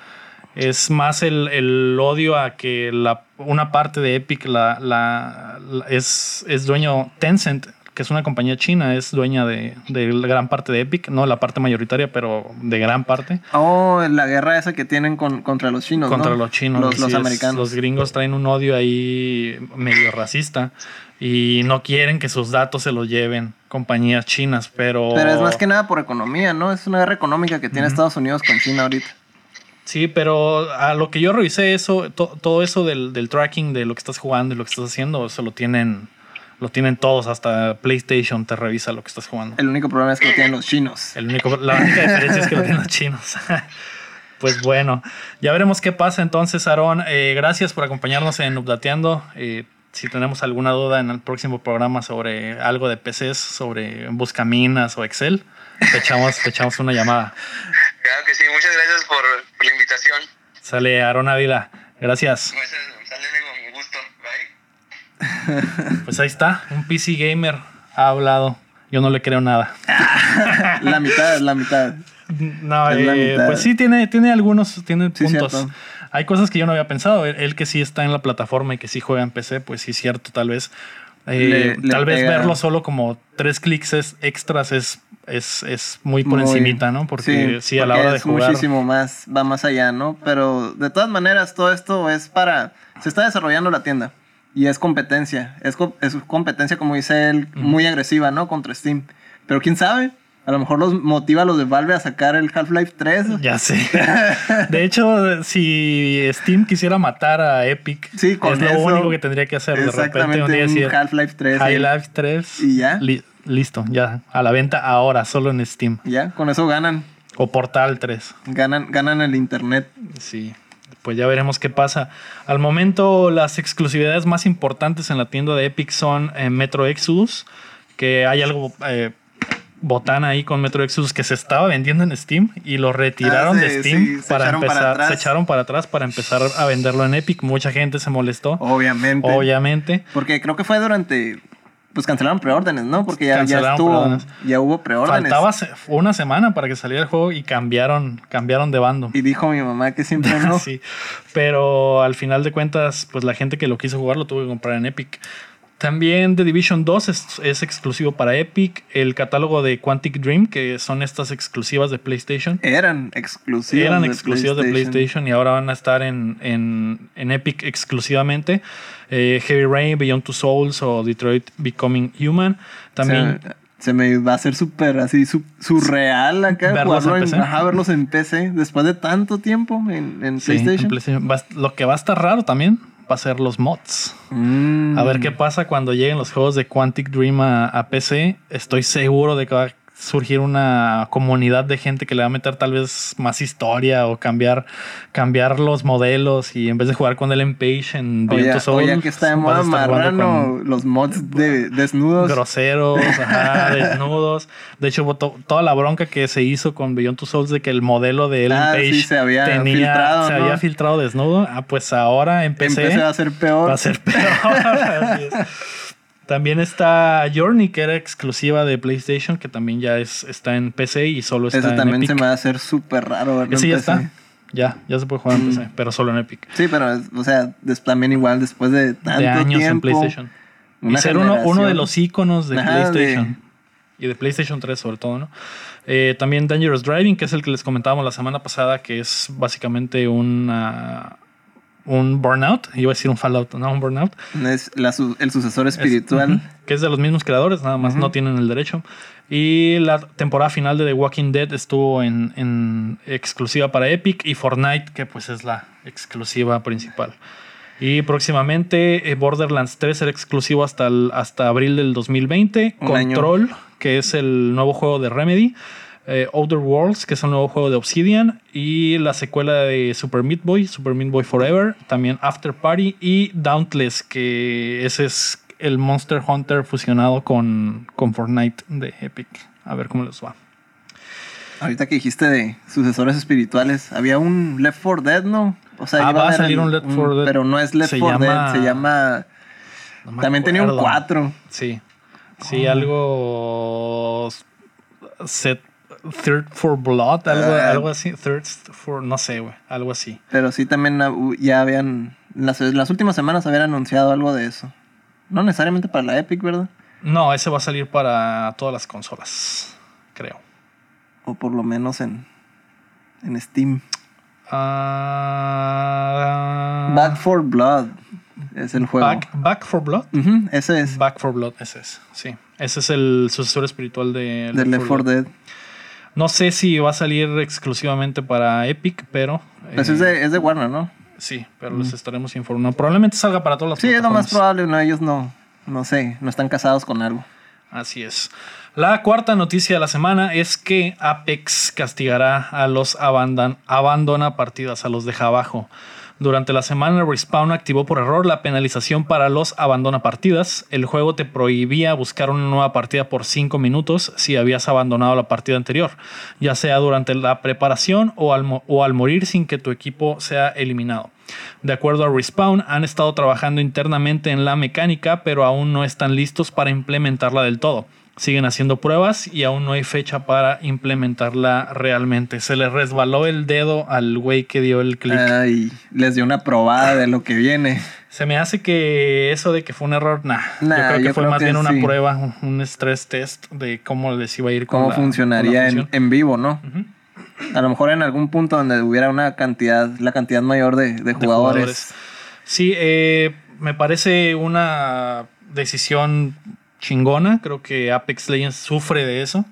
es más el, el, odio a que la, una parte de Epic la, la, es, es, dueño Tencent, que es una compañía china, es dueña de, de, gran parte de Epic, no la parte mayoritaria, pero de gran parte. Oh, la guerra esa que tienen con, contra los chinos. Contra los chinos. Los, americanos. los gringos traen un odio ahí medio racista y no quieren que sus datos se los lleven compañías chinas, pero... Pero es más que nada por economía, ¿no? Es una guerra económica que tiene Estados Unidos con China ahorita. Sí, pero a lo que yo revisé eso, todo eso del, tracking de lo que estás jugando y lo que estás haciendo, eso lo tienen Lo tienen todos, hasta PlayStation te revisa lo que estás jugando. El único problema es que lo tienen los chinos. El único, la única diferencia es que lo tienen los chinos. (laughs) pues bueno, ya veremos qué pasa entonces, Aaron. Eh, gracias por acompañarnos en Updateando. Eh, si tenemos alguna duda en el próximo programa sobre algo de PCs, sobre Buscaminas o Excel, te echamos, te echamos una llamada. Claro que sí, muchas gracias por, por la invitación. Sale Aaron Ávila, gracias. Pues, sale con gusto, bye. (laughs) Pues ahí está, un PC gamer ha hablado. Yo no le creo nada. (laughs) la mitad, la mitad. No, eh, pues sí, tiene, tiene algunos tiene puntos. Hay cosas que yo no había pensado. Él, que sí está en la plataforma y que sí juega en PC, pues sí es cierto, tal vez. Eh, tal vez verlo solo como tres clics extras es, es, es muy por encimita, ¿no? Porque sí, a la hora de jugar. muchísimo más, va más allá, ¿no? Pero de todas maneras, todo esto es para. Se está desarrollando la tienda y es competencia. Es, es competencia, como dice él, muy agresiva, ¿no? Contra Steam. Pero quién sabe, a lo mejor los motiva a los de Valve a sacar el Half-Life 3. Ya sé. (laughs) De hecho, si Steam quisiera matar a Epic, sí, es lo único que tendría que hacer. De repente un Half-Life 3. Half-Life 3. Y ya. listo, ya. A la venta ahora, solo en Steam. Ya, con eso ganan. O Portal 3. Ganan, ganan el internet. Sí. Pues ya veremos qué pasa. Al momento, las exclusividades más importantes en la tienda de Epic son eh, Metro Exodus, que hay algo eh, botana ahí con Metro Exodus que se estaba vendiendo en Steam y lo retiraron ah, de Steam para empezar, se echaron para atrás para empezar a venderlo en Epic. Mucha gente se molestó. Obviamente. Obviamente. Porque creo que fue durante pues cancelaron preórdenes, ¿no? Porque ya, ya estuvo, ya hubo preórdenes. Faltaba una semana para que saliera el juego y cambiaron, cambiaron de bando. Y dijo mi mamá que siempre (laughs) no. sí, pero al final de cuentas, pues la gente que lo quiso jugar lo tuvo que comprar en Epic. También The Division 2 es, exclusivo para Epic. El catálogo de Quantic Dream, que son estas exclusivas de PlayStation. Eran exclusivas. Eran exclusivas de PlayStation y ahora van a estar en, en, Epic exclusivamente. Eh, Heavy Rain, Beyond Two Souls o Detroit Becoming Human. También. Se, me va a hacer súper así, surreal acá. Verlos en, PC. Ajá, verlos en PC después de tanto tiempo en, PlayStation. PlayStation. lo que va a estar raro también va a ser los mods. Mm. A ver qué pasa cuando lleguen los juegos de Quantic Dream a, a PC. Estoy seguro de que va, surgir una comunidad de gente que le va a meter tal vez más historia o cambiar, cambiar los modelos y en vez de jugar con el M-Page en Oye, oye, que está de moda marrano los mods de desnudos. Groseros, (laughs) ajá, desnudos. De hecho, toda la bronca que se hizo con Beyond Two Souls de que el modelo de Ellen ah, Page se había tenía, filtrado, se había filtrado desnudo. Ah, pues ahora PC, va a ser peor. Va a ser peor. (laughs) También está Journey, que era exclusiva de PlayStation, que también ya es, está en PC y solo está Ese en también se me va a hacer súper raro verlo Ese ya está. Ya, ya se puede jugar en PC, mm. pero solo en Epic. Sí, pero, o sea, también igual después de tanto de años en PlayStation. Y ser uno, uno, de los iconos de PlayStation. Y de PlayStation 3 sobre todo, ¿no? Eh, también Dangerous Driving, que es el que les comentábamos la semana pasada, que es básicamente una un Burnout, iba a decir un Fallout, no un Burnout. Es el sucesor espiritual. que es de los mismos creadores, nada más no tienen el derecho. Y la temporada final de The Walking Dead estuvo en, exclusiva para Epic y Fortnite, que pues es la exclusiva principal. Y próximamente eh, Borderlands 3 será exclusivo hasta, hasta abril del 2020. Control, que es el nuevo juego de Remedy eh, Outer Worlds, que es un nuevo juego de Obsidian, y la secuela de Super Meat Boy, Super Meat Boy Forever, también After Party y Dauntless, que ese es el Monster Hunter fusionado con, con Fortnite de Epic. A ver cómo les va. Ahorita que dijiste de sucesores espirituales, había un Left 4 Dead, ¿no? O sea, ah, va a salir un Left 4 Dead. Pero no es Left 4 Dead, se llama. también tenía un 4. Sí. Sí, algo. Set Third for Blood, algo, ah. algo así. Third for, no sé, güey, algo así. Pero sí también ya habían, las, las últimas semanas habían anunciado algo de eso. No necesariamente para la Epic, ¿verdad? No, ese va a salir para todas las consolas, creo. O por lo menos en, en Steam. Ah. Back for Blood es el juego. Back, for Blood. ese es. Back for Blood, ese es. Sí. Ese es el sucesor espiritual de Left 4 Dead. No sé si va a salir exclusivamente para Epic, pero. Pues es, de, es de Warner, ¿no? Sí, pero les estaremos informando. Probablemente salga para todas las sí. Sí, es lo más probable, no, ellos no. no sé, no están casados con algo. Así es. La cuarta noticia de la semana es que Apex castigará a los abandona partidas, a los deja abajo. Durante la semana, Respawn activó por error la penalización para los abandona partidas. El juego te prohibía buscar una nueva partida por 5 minutos si habías abandonado la partida anterior, ya sea durante la preparación o al, o al morir sin que tu equipo sea eliminado. De acuerdo a Respawn, han estado trabajando internamente en la mecánica, pero aún no están listos para implementarla del todo siguen haciendo pruebas y aún no hay fecha para implementarla realmente. Se le resbaló el dedo al güey que dio el clic. Ay, les dio una probada de lo que viene. Se me hace que eso de que fue un error, nah. yo creo que fue más bien una prueba, un stress test de cómo les iba a ir con Cómo funcionaría en, vivo, ¿no? A lo mejor en algún punto donde hubiera una cantidad, la cantidad mayor de, jugadores. de jugadores. Sí, eh, me parece una decisión chingona. Creo que Apex Legends sufre de eso.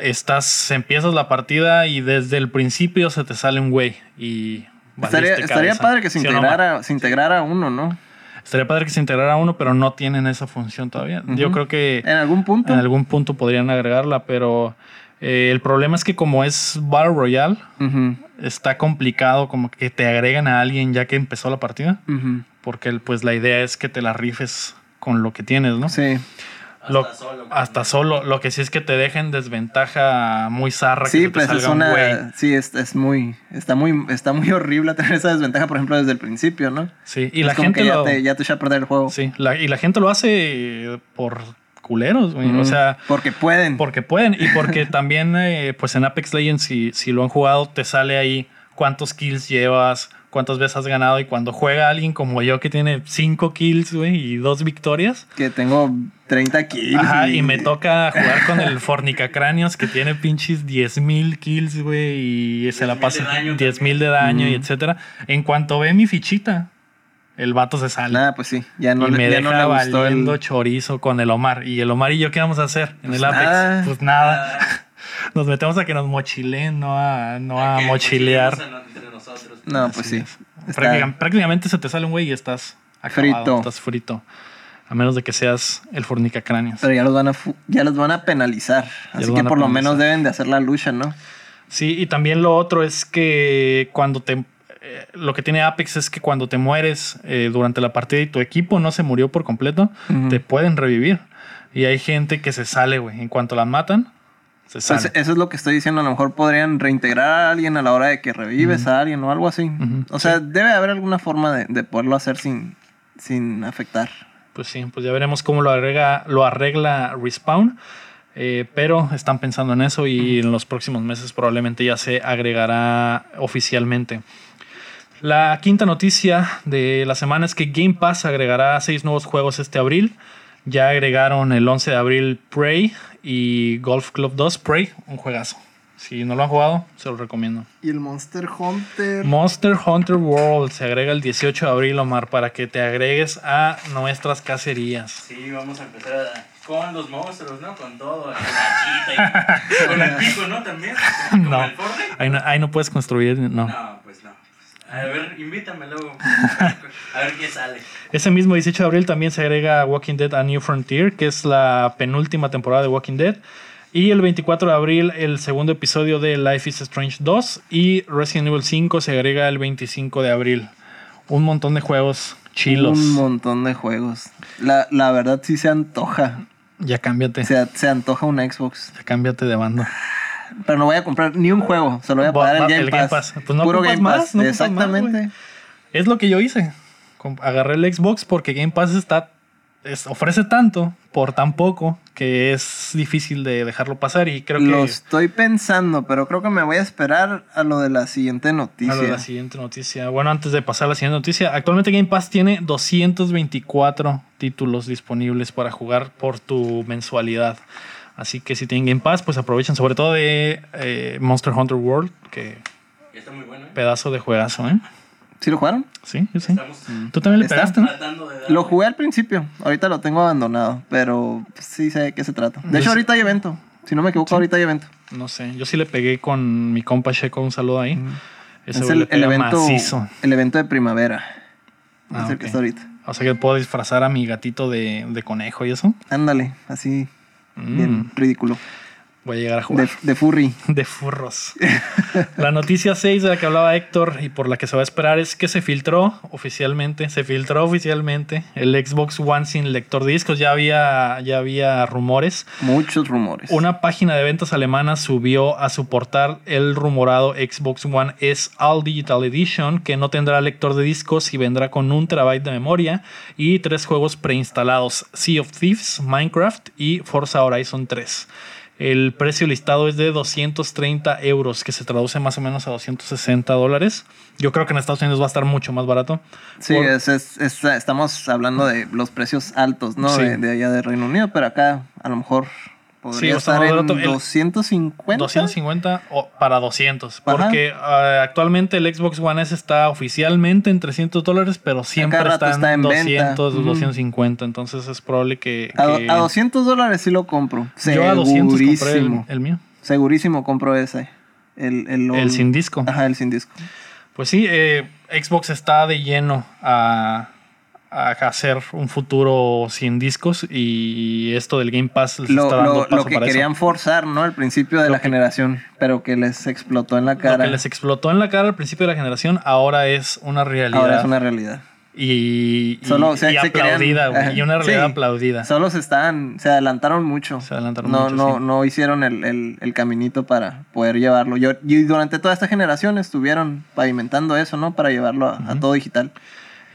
Estás, empiezas la partida y desde el principio se te sale un güey y estaría, padre que se integrara, se integrara uno, ¿no? Estaría padre que se integrara uno, pero no tienen esa función todavía. Yo creo que en algún punto, en algún punto podrían agregarla, pero eh, el problema es que como es Battle Royale, está complicado como que te agregan a alguien ya que empezó la partida, porque pues la idea es que te la rifes con lo que tienes, ¿no? Sí. hasta, solo, hasta solo. Lo que sí es que te dejen desventaja muy zarra. Sí, pues es una. Sí, es, es, muy. Está muy. Está muy horrible tener esa desventaja, por ejemplo, desde el principio, ¿no? Sí, y la gente. ya, te, ya te echa a perder el juego. Sí, y la gente lo hace por culeros, güey. O sea. Porque pueden. Porque pueden. Y porque (laughs) también, eh, pues en Apex Legends, si, si lo han jugado, te sale ahí cuántos kills llevas, cuántas veces has ganado y cuando juega alguien como yo que tiene 5 kills, güey, y dos victorias. Que tengo 30 kills. Ajá, y, me toca jugar con el (laughs) Fornicacráneos que tiene pinches 10 mil kills, güey, y se la pasa 10 mil de daño y etcétera. En cuanto ve mi fichita, el vato se sale. Ah, pues sí, ya no, y me deja no valiendo chorizo con el Omar. ¿Y el Omar y yo qué vamos a hacer en el Apex? Pues nada. (laughs) Nos metemos a que nos mochileen, no a, no a mochilear. No, pues sí. Prácticamente, se te sale un güey y estás frito. Estás frito. A menos de que seas el fornica cráneos. Pero ya los van a, ya los van a penalizar. así que por lo menos deben de hacer la lucha, ¿no? Sí, y también lo otro es que cuando te. Eh, lo que tiene Apex es que cuando te mueres eh, durante la partida y tu equipo no se murió por completo, te pueden revivir. Y hay gente que se sale, güey. En cuanto la matan, pues eso es lo que estoy diciendo. A lo mejor podrían reintegrar a alguien a la hora de que revives a alguien o algo así. O sea, debe haber alguna forma de, poderlo hacer sin, sin afectar. Pues sí, pues ya veremos cómo lo, agrega, lo arregla Respawn. Eh, pero están pensando en eso y en los próximos meses probablemente ya se agregará oficialmente. La quinta noticia de la semana es que Game Pass agregará seis nuevos juegos este abril. Ya agregaron el 11 de abril Prey y Golf Club 2 Prey, un juegazo. Si no lo han jugado, se lo recomiendo. Y el Monster Hunter. Monster Hunter World se agrega el 18 de abril, Omar, para que te agregues a nuestras cacerías. Sí, vamos a empezar con los monstruos, ¿no? Con todo, y (laughs) con el pico, ¿no? También. no. El ahí no, ahí no puedes construir, no. No, pues no. A ver, invítame luego. (laughs) A ver qué sale. Ese mismo 18 de abril también se agrega Walking Dead a New Frontier, que es la penúltima temporada de Walking Dead. Y el 24 de abril el segundo episodio de Life is Strange 2. Y Resident Evil 5 se agrega el 25 de abril. Un montón de juegos chilos. Un montón de juegos. La, la verdad sí se antoja. Ya cámbiate. Se, se antoja una Xbox. Ya cámbiate de banda pero no voy a comprar ni un juego, solo voy a pagar el Game, Pass. Pues no Puro Game Pass. Exactamente. es lo que yo hice. Agarré el Xbox porque Game Pass está ofrece tanto por tan poco que es difícil de dejarlo pasar y creo que... Lo estoy pensando, pero creo que me voy a esperar a lo de la siguiente noticia. A lo de la siguiente noticia. Bueno, antes de pasar a la siguiente noticia, actualmente Game Pass tiene 224 títulos disponibles para jugar por tu mensualidad. Así que si tienen Game Pass, pues aprovechen sobre todo de eh, Monster Hunter World, que está muy bueno. ¿eh? Pedazo de juegazo, ¿eh? ¿Sí lo jugaron? Sí, sí. Tú también le pegaste, ¿no? Lo jugué al principio, ahorita lo tengo abandonado, pero sí sé de qué se trata. De hecho, ahorita hay evento. Si no me equivoco, ahorita hay evento. No sé, yo sí le pegué con mi compa Checo, un saludo ahí. es el, evento, el evento de primavera. Ah, es el que está ahorita. O sea que puedo disfrazar a mi gatito de, de conejo y eso. Ándale, así. Bien Mm. ridículo. Voy a llegar a jugar. De, de furry. (laughs) De furros. la noticia 6 de la que hablaba Héctor y por la que se va a esperar es que se filtró oficialmente, se filtró oficialmente el Xbox One sin lector de discos. Ya había, ya había rumores. Muchos rumores. Una página de ventas alemana subió a su portal el rumorado Xbox One S All Digital Edition, que no tendrá lector de discos y vendrá con un terabyte de memoria y tres juegos preinstalados: Sea of Thieves, Minecraft y Forza Horizon 3. El precio listado es de 230 euros, que se traduce más o menos a 260 dólares. Yo creo que en Estados Unidos va a estar mucho más barato. Sí, Por- es, es- es- estamos hablando de los precios altos, ¿no? Sí. De, de allá de Reino Unido, pero acá a lo mejor podría Sí, estar en barato. El- 250. 250 o para 200. Ajá. Porque ah, actualmente el Xbox One S está oficialmente en 300 dólares, pero siempre está en, está en venta. 200, Ujú. 250. Entonces es probable que. A, que- a 200 dólares sí lo compro. yo a 200 compré el, mío. Segurísimo compro ese. El, el, El sin disco. Ajá, el sin disco. Pues sí, eh, Xbox está de lleno a, a hacer un futuro sin discos y esto del Game Pass les Lo, está dando lo- paso lo que para querían eso. forzar, ¿no? Al principio de Lo la que- generación, pero que les explotó en la Lo cara. que les explotó en la cara al principio de la generación ahora es una realidad. Ahora es una realidad. y, y- Solo y querían- aplaudida, ajá, y una realidad sí. aplaudida. Solo se están, se adelantaron mucho. Se adelantaron no, mucho, no, sí. no hicieron el, el- el caminito para poder llevarlo. Yo, y durante toda esta generación estuvieron pavimentando eso, ¿no? Para llevarlo a, a todo digital.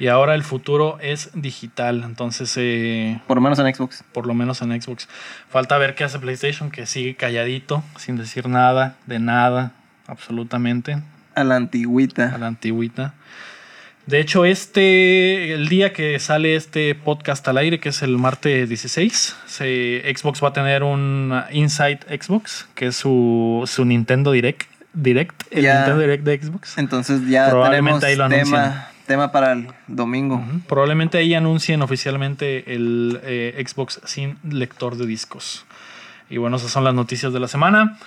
Y ahora el futuro es digital, entonces eh, Por lo menos en Xbox. por lo menos en Xbox. Falta ver qué hace PlayStation, que sigue calladito, sin decir nada, de nada, absolutamente, A la antigüita. a la antigüita. De hecho, este, el día que sale este podcast al aire, que es el martes 16, se- Xbox va a tener un Inside Xbox, que es su, su Nintendo Direct, Direct, el Ya. Nintendo Direct de Xbox. Entonces ya Probablemente ahí lo anuncian. tema, tema para el domingo. Probablemente ahí anuncien oficialmente el eh, Xbox sin lector de discos. Y bueno, esas son las noticias de la semana.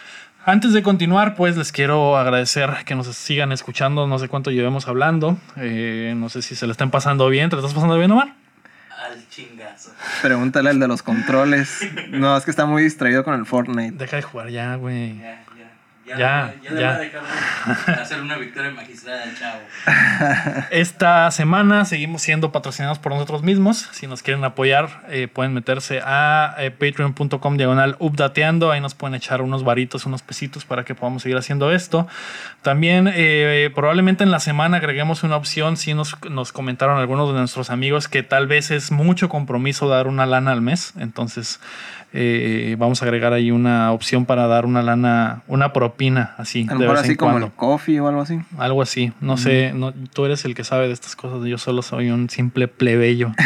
Antes de continuar, pues les quiero agradecer que nos sigan escuchando. No sé cuánto llevemos hablando. Eh, no sé si se le están pasando bien. ¿Te lo estás pasando bien, Omar? Al chingazo. Pregúntale al de los controles. No, es que está muy distraído con el Fortnite. Deja de jugar ya, güey. Ya, ya. Ya, Ya, ya, de hacer una victoria magistral al chavo. (laughs) Esta semana seguimos siendo patrocinados por nosotros mismos. Si nos quieren apoyar, eh, pueden meterse a eh, patreon.com diagonal updateando. Ahí nos pueden echar unos varitos, unos pesitos para que podamos seguir haciendo esto. También eh, probablemente en la semana agreguemos una opción. Si nos, nos comentaron algunos de nuestros amigos que tal vez es mucho compromiso dar una lana al mes. Entonces eh, vamos a agregar ahí una opción para dar una lana, una propina así. A lo de mejor vez así en como cuando. el coffee o algo así. Algo así. No sé, no, tú eres el que sabe de estas cosas. Yo solo soy un simple plebeyo. (laughs)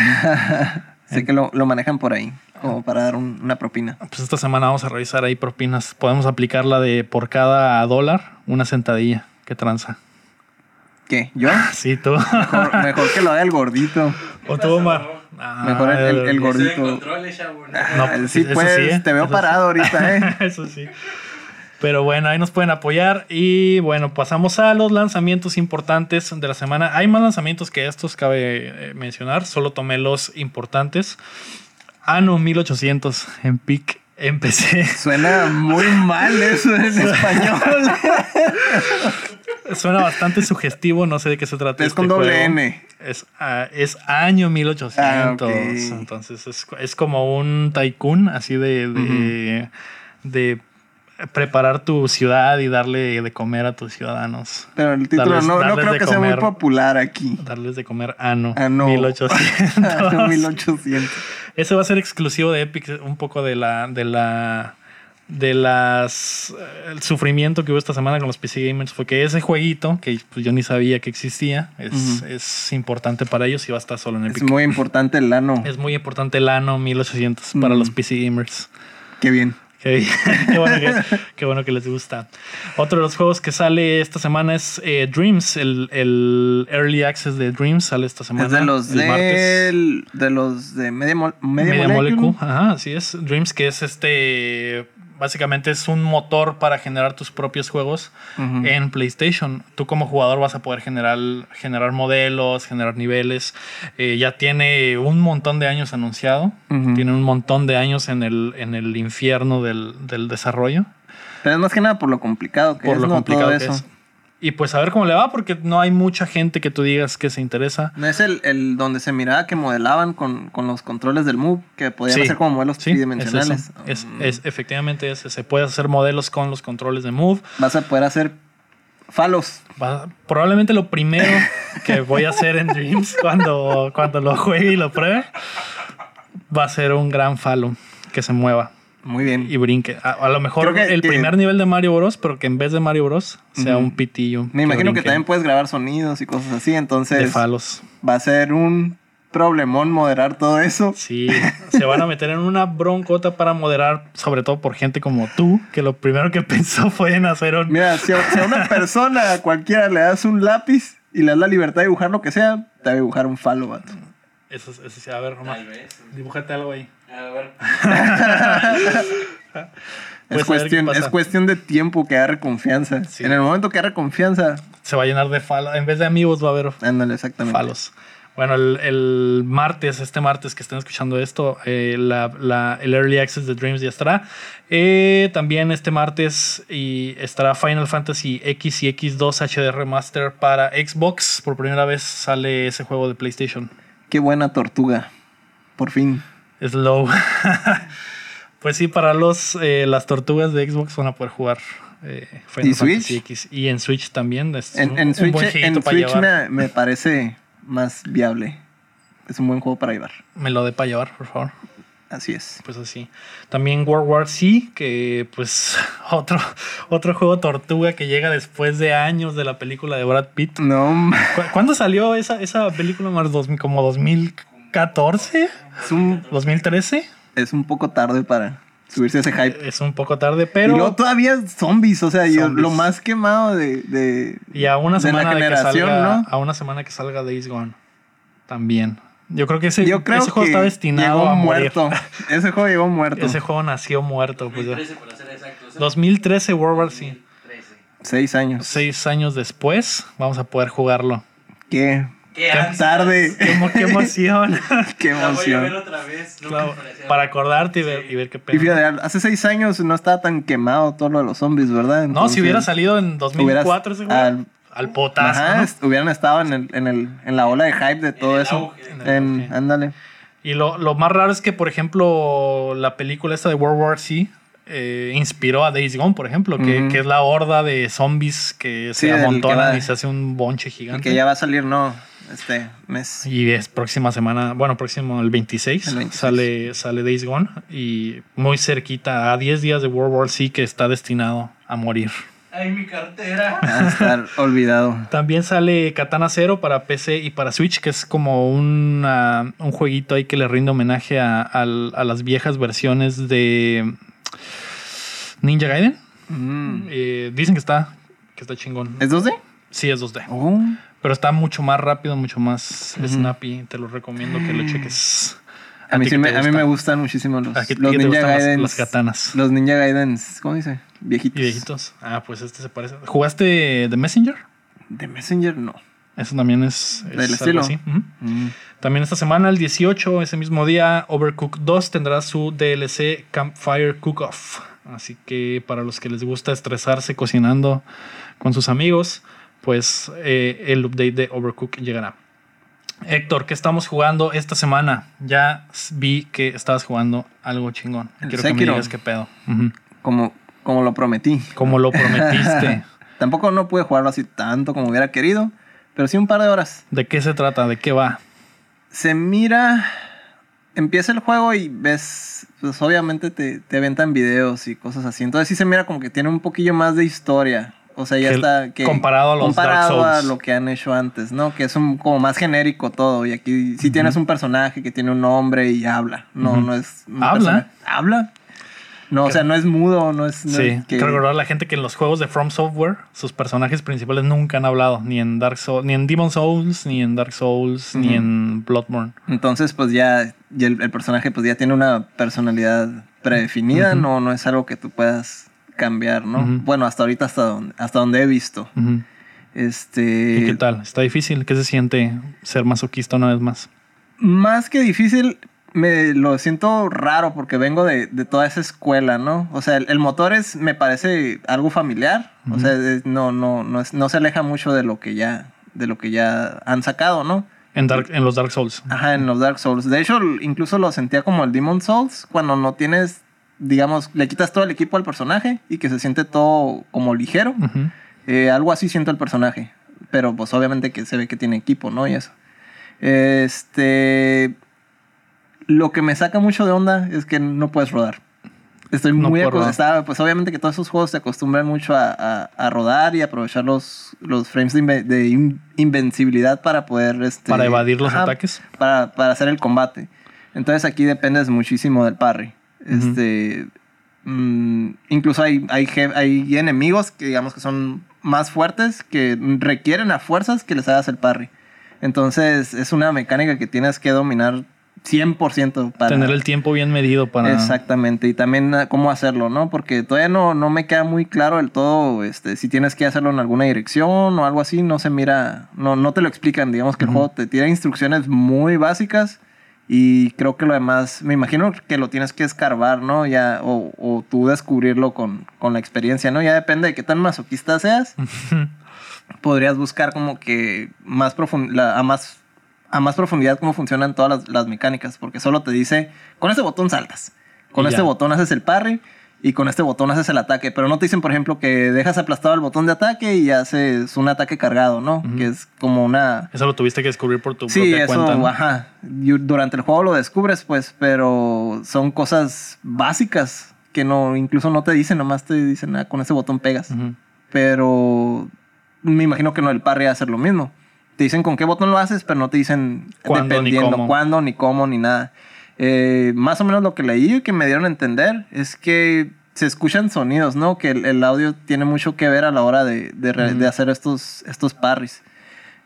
Sé que lo, lo manejan por ahí, como para dar un- una propina. Pues esta semana vamos a revisar ahí propinas. Podemos aplicarla de por cada dólar una sentadilla. ¿Qué tranza? ¿Qué? ¿Yo? Sí, tú. Mejor, mejor que lo haga el gordito. o tú, Omar. Ah, Mejor el- el- el Estoy gordito. chavo. ¿no? Ah, pues, sí, eso pues, sí, ¿eh? te veo Eso parado ahorita, ¿eh? (laughs) Eso sí. Pero bueno, ahí nos pueden apoyar. Y bueno, pasamos a los lanzamientos importantes de la semana. Hay más lanzamientos que estos, cabe eh, mencionar. Solo tomé los importantes. Ano 1800 en PIC en PC. Suena muy mal eso en (laughs) español. (laughs) Suena bastante sugestivo, no sé de qué se trata. Es este con doble juego. N. Es, ah, es año 1800. Ah. Entonces es, es como un tycoon, así de, de, de preparar tu ciudad y darle de comer a tus ciudadanos. Pero el título Darles- no, creo que sea muy popular aquí. Darles de comer ano, Ah, no. 1800. 1800. (laughs) Ese va a ser exclusivo de Epic, un poco de la de la de las eh, el sufrimiento que hubo esta semana con los PC gamers fue que ese jueguito que pues, yo ni sabía que existía es, es importante para ellos y va a estar solo en Es Epic. muy importante el ano. Es muy importante el ano 1800 para Mm. los PC gamers. Qué bien. Qué, (laughs) qué bueno que, qué bueno que les gusta. Otro de los juegos que sale esta semana es eh, Dreams. El, el Early Access de Dreams sale esta semana. Es de los el de, de los de Media, Media, Media Molecule. Molecule. Ajá, así es. Dreams, que es este básicamente es un motor para generar tus propios juegos en PlayStation. Tú como jugador vas a poder generar, generar modelos, generar niveles. Eh, ya tiene un montón de años anunciado. Tiene un montón de años en el, en el infierno del, desarrollo. Pero es más que nada por lo complicado que por lo complicado que es. Y pues a ver cómo le va, porque no hay mucha gente que tú digas que se interesa. ¿No es el, el donde se miraba que modelaban con, los controles del Move, que podían hacer como modelos tridimensionales? Es, es, efectivamente ese. Se puede hacer modelos con los controles de Move. Vas a poder hacer falos. probablemente lo primero que voy a hacer en Dreams (laughs) cuando, cuando lo juegue y lo pruebe va a ser un gran falo que se mueva. Muy bien. Y brinque. A, lo mejor el primer nivel de Mario Bros, pero que en vez de Mario Bros sea un pitillo. Me imagino que también puedes grabar sonidos y cosas así, entonces. De falos. Va a ser un problemón moderar todo eso. Sí, se van a (laughs) meter en una broncota para moderar, sobre todo por gente como tú, que lo primero que (laughs) pensó fue en hacer un. Mira, si a, una persona, a (laughs) cualquiera le das un lápiz y le das la libertad de dibujar lo que sea, te va a dibujar un falo, vato. Eso, eso sí, a ver, Román. Dibújate algo ahí. A ver. (laughs) es, cuestión, es cuestión de tiempo que agarre confianza. En el momento que agarre confianza. Se va a llenar de falos. En vez de amigos va a haber exactamente. falos. Bueno, el, martes, este martes que estén escuchando esto, eh, la, el Early Access de Dreams ya estará. Eh, también este martes y estará Final Fantasy X y X2 HD Remaster para Xbox. Por primera vez sale ese juego de PlayStation. Qué buena tortuga. Por fin. Slow. (laughs) pues sí, para los eh, las tortugas de Xbox van a poder jugar eh, Final ¿Y Fantasy X. Y en Switch también. en, Switch, me, parece más viable. Es un buen juego para llevar. Me lo dé para llevar, por favor. Así es. Pues así. También World War C, que pues (laughs) otro, otro juego tortuga que llega después de años de la película de Brad Pitt. No. ¿Cuándo salió esa, esa película? Más como 2014. ¿Es un 2013? Es un poco tarde para subirse a ese hype. Es un poco tarde, pero. Y luego todavía zombies, o sea, Yo, lo más quemado de. de y a una semana de que salga, ¿no? A una semana que salga Days Gone. También. Yo creo que ese, ese juego está destinado a muerto. (laughs) ese juego llegó muerto. Ese juego nació muerto. 2013, pues, para ser exactos. 2013 World War C. Seis años. Seis años después vamos a poder jugarlo. ¿Qué? Qué, tarde. Qué, emoción. qué emoción. (laughs) voy a ver otra vez. para acordarte y ver, y ver qué pena. Y fíjate, hace seis años no estaba tan quemado todo lo de los zombies, ¿verdad? no, si hubiera salido en 2004 ese juego al potazo. Ajá, hubieran estado en, el, en, el, en, la ola de hype de todo eso. en, ándale. Y lo, lo, más raro es que, por ejemplo, la película esta de World War C eh, inspiró a Days Gone, por ejemplo, que, que, es la horda de zombies que se amontonan y se hace un bonche gigante. que ya va a salir, no, este mes. Y es próxima semana, bueno, próximo el 26, Sale, sale Days Gone y muy cerquita, a 10 días de World War C que está destinado a morir. Ay, mi cartera. (laughs) A estar olvidado. También sale Katana Zero para PC y para Switch, que es como un jueguito ahí que le rinde homenaje a, las viejas versiones de Ninja Gaiden. Mm. Eh, dicen que está, que está chingón. ¿Es 2D? Sí, es 2D. Pero está mucho más rápido, mucho más snappy. Te lo recomiendo que lo cheques. A, mí, me, a mí me gustan muchísimo los, los Ninja Gaiden. Las, katanas. Los Ninja Gaiden, ¿cómo dice? Viejitos. viejitos. Ah, pues este se parece. ¿Jugaste The Messenger? The Messenger no. Eso también es. Del estilo. Así. Mm. También esta semana, el 18, ese mismo día, Overcooked 2 tendrá su DLC Campfire Cook-Off. Así que para los que les gusta estresarse cocinando con sus amigos, pues eh, el update de Overcooked llegará. Héctor, ¿qué estamos jugando esta semana? Ya vi que estabas jugando algo chingón. Quiero que me digas qué pedo. como, como lo prometí. Como lo prometiste. (laughs) Tampoco no pude jugarlo así tanto como hubiera querido, pero sí un par de horas. ¿De qué se trata? ¿De qué va? Se mira... Empieza el juego y ves, pues obviamente te, te aventan videos y cosas así. Entonces sí se mira como que tiene un poquillo más de historia. O sea, ya está. Que, comparado a los comparado a lo que han hecho antes, ¿no? Que es un, como más genérico todo. Y aquí sí tienes un personaje que tiene un nombre y habla. No, no es. ¿Habla? ¿Habla? No, o sea, no es mudo, no es. sí, que... recordar a la gente que en los juegos de From Software, sus personajes principales nunca han hablado, ni en Dark Souls, ni en Demon Souls, ni en Dark Souls, ni en Bloodborne. Entonces, pues ya, el, personaje pues ya tiene una personalidad predefinida, no, no es algo que tú puedas cambiar, ¿no? Bueno, hasta ahorita, hasta donde, hasta donde he visto. Este. ¿Y qué tal? ¿Está difícil? ¿Qué se siente ser masoquista una vez más? Más que difícil, me lo siento raro porque vengo de, toda esa escuela, ¿no? O sea, el, motor es, me parece algo familiar. O sea, no, no, no, no se aleja mucho de lo que ya, de lo que ya han sacado, ¿no? En, en los Dark Souls. Ajá, en los Dark Souls. De hecho, incluso lo sentía como el Demon Souls, cuando no tienes, digamos, le quitas todo el equipo al personaje y que se siente todo como ligero. Eh, algo así siento el personaje. Pero pues obviamente que se ve que tiene equipo, ¿no? Y eso. Este lo que me saca mucho de onda es que no puedes rodar. Estoy muy acostumbrado. Pues obviamente que todos esos juegos se acostumbran mucho a, rodar y aprovechar los, los frames de, invencibilidad para poder. Este, para evadir los ataques. Para, hacer el combate. Entonces aquí dependes muchísimo del parry. Este. Mm, incluso hay, hay, hay enemigos que digamos que son más fuertes que requieren a fuerzas que les hagas el parry. Entonces es una mecánica que tienes que dominar 100% para... Tener el tiempo bien medido para... Exactamente, y también ah, cómo hacerlo, ¿no? Porque todavía no, no me queda muy claro del todo este, si tienes que hacerlo en alguna dirección o algo así, no se mira, no, no te lo explican, digamos que el juego te tira instrucciones muy básicas y creo que lo demás, me imagino que lo tienes que escarbar, ¿no? Ya, o, o tú descubrirlo con, con la experiencia, ¿no? Ya depende de qué tan masoquista seas. (laughs) podrías buscar como que más a más a más profundidad cómo funcionan todas las, mecánicas, porque solo te dice, con este botón saltas, con este botón haces el parry y con este botón haces el ataque, pero no te dicen, por ejemplo, que dejas aplastado el botón de ataque y haces un ataque cargado, ¿no? Que es como una... Eso lo tuviste que descubrir por tu sí, propia eso, ajá. Durante el juego lo descubres, pues, pero son cosas básicas que no, incluso no te dicen, nomás te dicen, ah, con ese botón pegas. Pero me imagino que no el parry hacer lo mismo te dicen con qué botón lo haces, pero no te dicen dependiendo ni cuándo, ni cómo, ni nada. Eh, más o menos lo que leí y que me dieron a entender es que se escuchan sonidos, ¿no? Que el, audio tiene mucho que ver a la hora de, de, hacer estos, estos parries.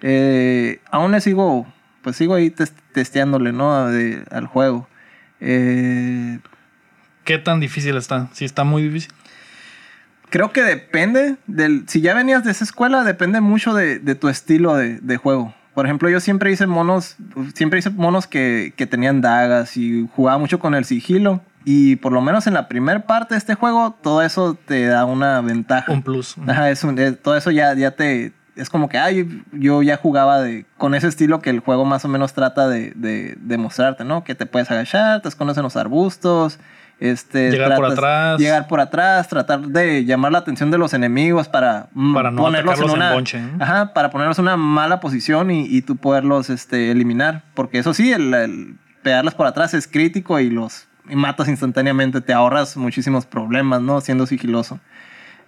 Eh, aún le sigo, pues sigo ahí testeándole, ¿no? al juego. Eh, ¿Qué tan difícil está? Si está muy difícil. Creo que depende del. Si ya venías de esa escuela, depende mucho de, tu estilo de, juego. Por ejemplo, yo siempre hice monos. Siempre hice monos que, tenían dagas y jugaba mucho con el sigilo. Y por lo menos en la primera parte de este juego, todo eso te da una ventaja. Un plus. Ajá, es eh, todo eso ya, ya te. Es como que, ay, yo ya jugaba de, con ese estilo que el juego más o menos trata de, de, mostrarte, ¿no? Que te puedes agachar, te escondes en los arbustos, este, llegar por atrás. Llegar por atrás, tratar de llamar la atención de los enemigos para, para no ponerlos en una, ajá, para ponerlos en una mala posición y, y tú poderlos este, eliminar. Porque eso sí, el, pegarlas por atrás es crítico y los matas instantáneamente, te ahorras muchísimos problemas, ¿no? Siendo sigiloso.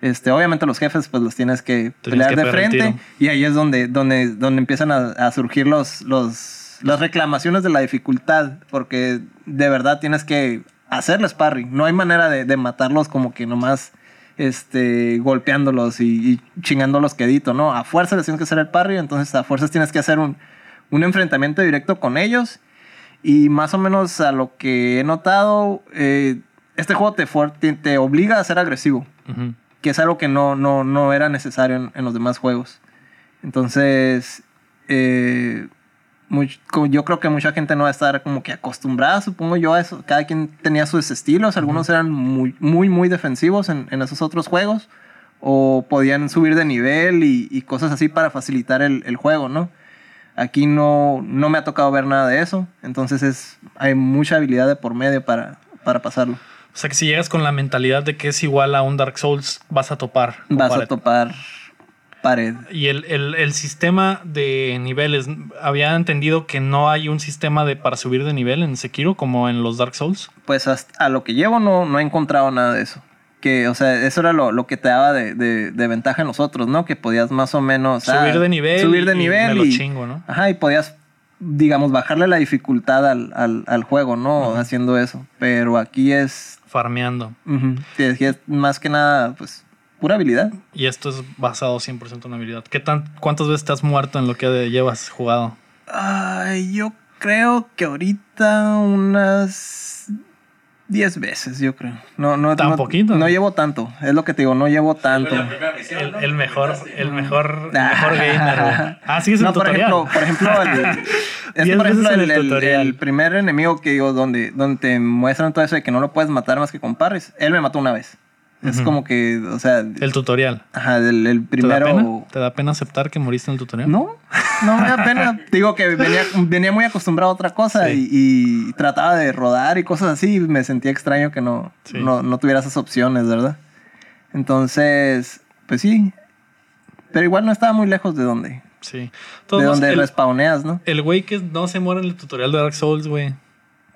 Este, obviamente los jefes pues los tienes que pelear de frente y ahí es donde, donde, donde empiezan a, a surgir los, los, las reclamaciones de la dificultad, porque de verdad tienes que hacerles sparring. No hay manera de, matarlos como que nomás este, golpeándolos y, chingándolos quedito, ¿no? A fuerza les tienes que hacer el parry, entonces a fuerzas tienes que hacer un, enfrentamiento directo con ellos. Y más o menos a lo que he notado, eh, este juego te, te, obliga a ser agresivo, que es algo que no, no, no era necesario en, los demás juegos. Entonces, eh, yo creo que mucha gente no va a estar como que acostumbrada, supongo yo, a eso. Cada quien tenía sus estilos. Algunos eran muy, muy, muy defensivos en, en, esos otros juegos. O podían subir de nivel y, y cosas así para facilitar el, el, juego, ¿no? Aquí no, no me ha tocado ver nada de eso. Entonces es, hay mucha habilidad de por medio para, para pasarlo. O sea que si llegas con la mentalidad de que es igual a un Dark Souls, vas a topar. Vas a topar pared. Y el, el, sistema de niveles, había entendido que no hay un sistema de para subir de nivel en Sekiro como en los Dark Souls. Pues hasta a lo que llevo no, no he encontrado nada de eso. Que, o sea, eso era lo, que te daba de, de, ventaja a nosotros, ¿no? Que podías más o menos... Subir de nivel. Subir de nivel. Y, chingo, ¿no? Ajá, y podías digamos, bajarle la dificultad al, juego, ¿no? Haciendo eso. Pero aquí es... Farmeando. sí, aquí es más que nada, pues, pura habilidad. Y esto es basado 100% en habilidad. ¿Qué tan, ¿Cuántas veces te has muerto en lo que llevas jugado? Ay, yo creo que ahorita unas 10 veces, yo creo. No, no, ¿Tan no, poquito? No llevo tanto. Es lo que te digo, no llevo tanto. El, mejor, el mejor, mejor gamer. Ah, sí, es el no, tutorial. Por ejemplo, (laughs) por ejemplo, el, es por ejemplo el, el, el, primer enemigo que digo, donde, donde te muestran todo eso de que no lo puedes matar más que con parries. Él me mató una vez. Es como que, o sea... El tutorial. Ajá, el, primero... ¿Te da, pena? aceptar que moriste en el tutorial? No, no me da pena. (laughs) Digo que venía, venía, muy acostumbrado a otra cosa y, trataba de rodar y cosas así. Y me sentía extraño que no, no, no, tuviera esas opciones, ¿verdad? Entonces, pues sí. Pero igual no estaba muy lejos de donde... Sí. de donde respawneas, ¿no? El güey que no se muere en el tutorial de Dark Souls, güey.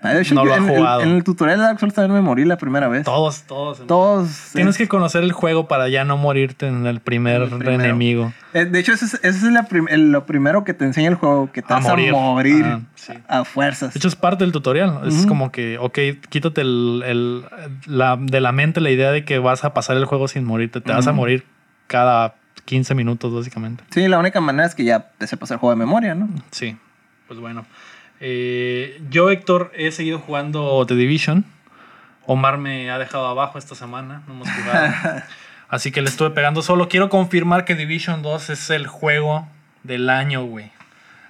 Ah, no lo ha jugado. En, el tutorial de Dark Souls también me morí la primera vez. Todos, todos. Todos. Tienes que conocer el juego para ya no morirte en el primer enemigo. Eh, de hecho, ese es, lo primero que te enseña el juego, que te a vas morir. a morir a fuerzas. De hecho, es parte del tutorial. Es como que, ok, quítate el, la, de la mente la idea de que vas a pasar el juego sin morirte. Te vas a morir cada 15 minutos, básicamente. Sí, la única manera es que ya te sepas el juego de memoria, ¿no? Sí, pues bueno. Eh, yo, Héctor, he seguido jugando The Division. Omar me ha dejado abajo esta semana. No hemos jugado. (laughs) Así que le estuve pegando solo. Quiero confirmar que Division 2 es el juego del año, güey.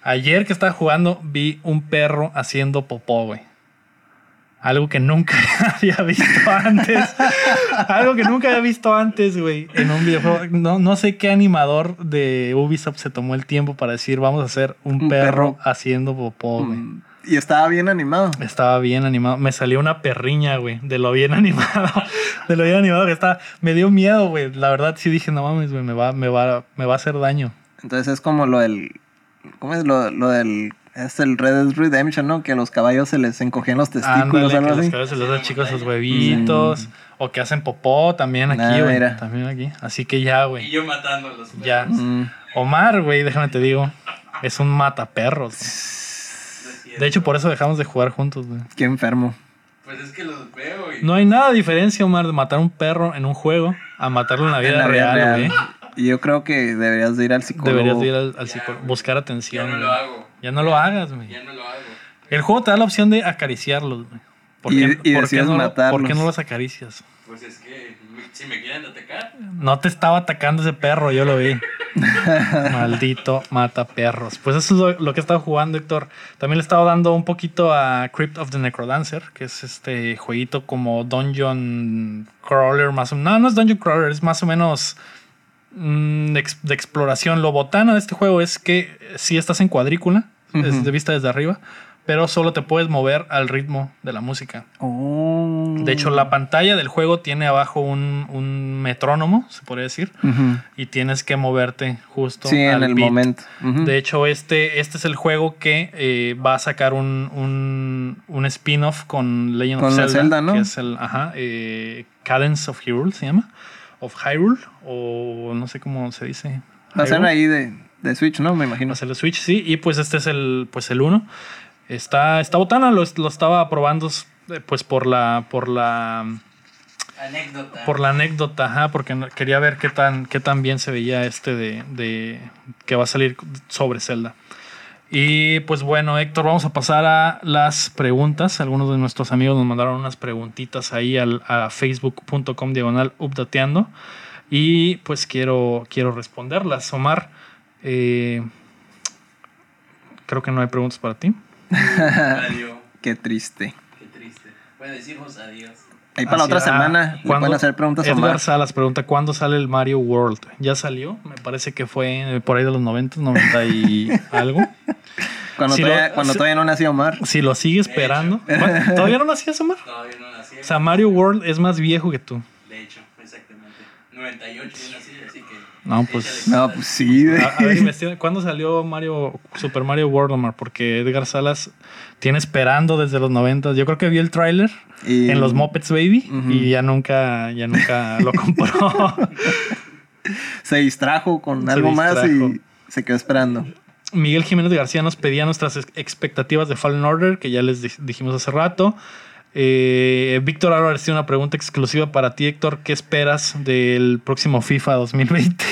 Ayer que estaba jugando, vi un perro haciendo popó, güey. Algo que nunca (laughs) había visto antes. Algo que nunca había visto antes, güey. En un videojuego. No, no sé qué animador de Ubisoft se tomó el tiempo para decir, vamos a hacer un, perro, haciendo popó, güey. Mm, y estaba bien animado. Estaba bien animado. Me salió una perriña, güey. De lo bien (laughs) animado. De lo bien animado que está. Me dio miedo, güey. La verdad sí dije, no mames, güey. Me va, me, va, me va a hacer daño. Entonces es como lo del... ¿Cómo es lo, lo del es el Red Dead Redemption, ¿no? Que a los caballos se les encogían los testículos. Ándale, que los caballos se les dan chicos sus huevitos. Mm. O que hacen popó también aquí, güey. También aquí. Así que ya, güey. Y yo matando a los perros. Ya. Mm. Omar, güey, déjame te digo. Es un mataperros. De hecho, por eso dejamos de jugar juntos, güey. Qué enfermo. Pues es que los veo y... No hay nada de diferencia, Omar, de matar un perro en un juego a matarlo en la vida, real, güey. Yo creo que deberías de ir al psicólogo. Deberías de ir al, psicólogo. Buscar atención. Ya no lo hago. Ya no lo hagas, güey. Ya no lo hago. El juego te da la opción de acariciarlos, güey. ¿Por qué, por qué no, ¿Por qué no los acaricias? Pues es que si me quieren atacar. No te estaba atacando ese perro, yo lo vi. (laughs) Maldito mata perros. Pues eso es lo, que he estado jugando, Héctor. También le he estado dando un poquito a Crypt of the Necrodancer, que es este jueguito como Dungeon Crawler, más o menos. No, no es Dungeon Crawler, es más o menos Mm, de, exploración. Lo botano de este juego es que si estás en cuadrícula, es de vista desde arriba, pero solo te puedes mover al ritmo de la música. Oh. De hecho, la pantalla del juego tiene abajo un, metrónomo, se podría decir, y tienes que moverte justo sí, en el momento. De hecho, este, este es el juego que eh, va a sacar un, un, spin-off con Legend of Zelda, que es el ajá, eh, Cadence of Hyrule, se llama of Hyrule, o no sé cómo se dice. Va a ser ahí de, de, Switch, ¿no? Me imagino. Va a ser de Switch, sí. Y pues este es el, pues el 1. Está, está botana, lo, lo, estaba probando eh, pues por la, por la... Anécdota. Por la anécdota, ajá, porque quería ver qué tan, qué tan bien se veía este de, de que va a salir sobre Zelda. Y pues bueno, Héctor, vamos a pasar a las preguntas. Algunos de nuestros amigos nos mandaron unas preguntitas ahí al, a facebook.com diagonal updateando. Y pues quiero, quiero responderlas. Omar, eh, creo que no hay preguntas para ti. (laughs) Adiós. Qué triste. Qué triste. Voy a decirnos adiós. Ahí para la otra semana pueden hacer preguntas Edgar Salas pregunta, ¿cuándo sale el Mario World? ¿Ya salió? Me parece que fue por ahí de los 90, 90 y (laughs) algo. Cuando, todavía, cuando todavía no nació Omar. Si lo sigue esperando. ¿Todavía no nacías, Omar? Todavía no nací. O sea, Mario World es más viejo que tú. De hecho, exactamente. 98 yo nací. No, pues. No, pues sí. A, ver, ¿cuándo salió Mario, Super Mario World, Omar? Porque Edgar Salas tiene esperando desde los 90. Yo creo que vi el tráiler en los Muppets Baby y ya nunca, ya nunca lo compró. (laughs) se distrajo con algo más y se quedó esperando. Miguel Jiménez García nos pedía nuestras expectativas de Fallen Order, que ya les dijimos hace rato. Eh, Víctor Álvarez tiene una pregunta exclusiva para ti, Héctor. ¿Qué esperas del próximo FIFA 2020?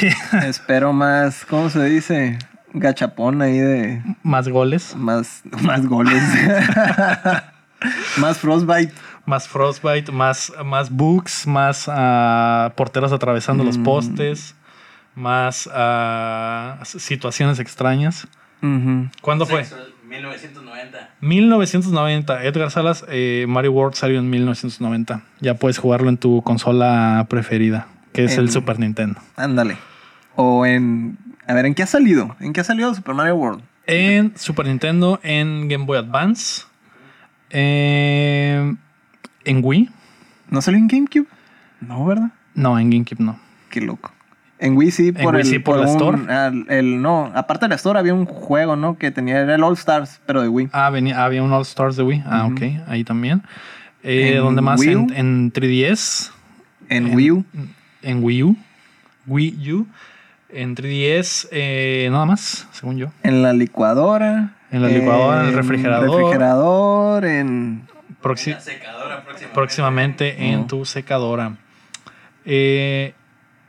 (laughs) Espero más, ¿cómo se dice? Gachapón ahí de... Más goles. Más, más goles. (laughs) más Frostbite. Más Frostbite, más, más bugs, más uh, porteros atravesando los mm. postes, más uh, situaciones extrañas. ¿Cuándo fue? 1990. 1990. Edgar Salas, eh, Mario World salió en 1990. Ya puedes jugarlo en tu consola preferida, que es el Super Nintendo. Ándale. O en. A ver, ¿en qué ha salido? ¿En qué ha salido Super Mario World? En Super Nintendo, en Game Boy Advance, en Wii. ¿No salió en GameCube? No, ¿verdad? No, en GameCube no. Qué loco. En Wii sí, por, el, por, la Store. El, no, aparte de la Store había un juego, ¿no? Que tenía, era el All Stars, pero de Wii. Ah, venía, había un All Stars de Wii. Ah, ok, ahí también. Eh, ¿Dónde más? En, en, 3DS. En, Wii U. En Wii U. Wii U. En 3DS, eh, nada más, según yo. En la licuadora. En la licuadora, en el refrigerador. refrigerador, en. la secadora próximamente. Próximamente en tu secadora. Eh,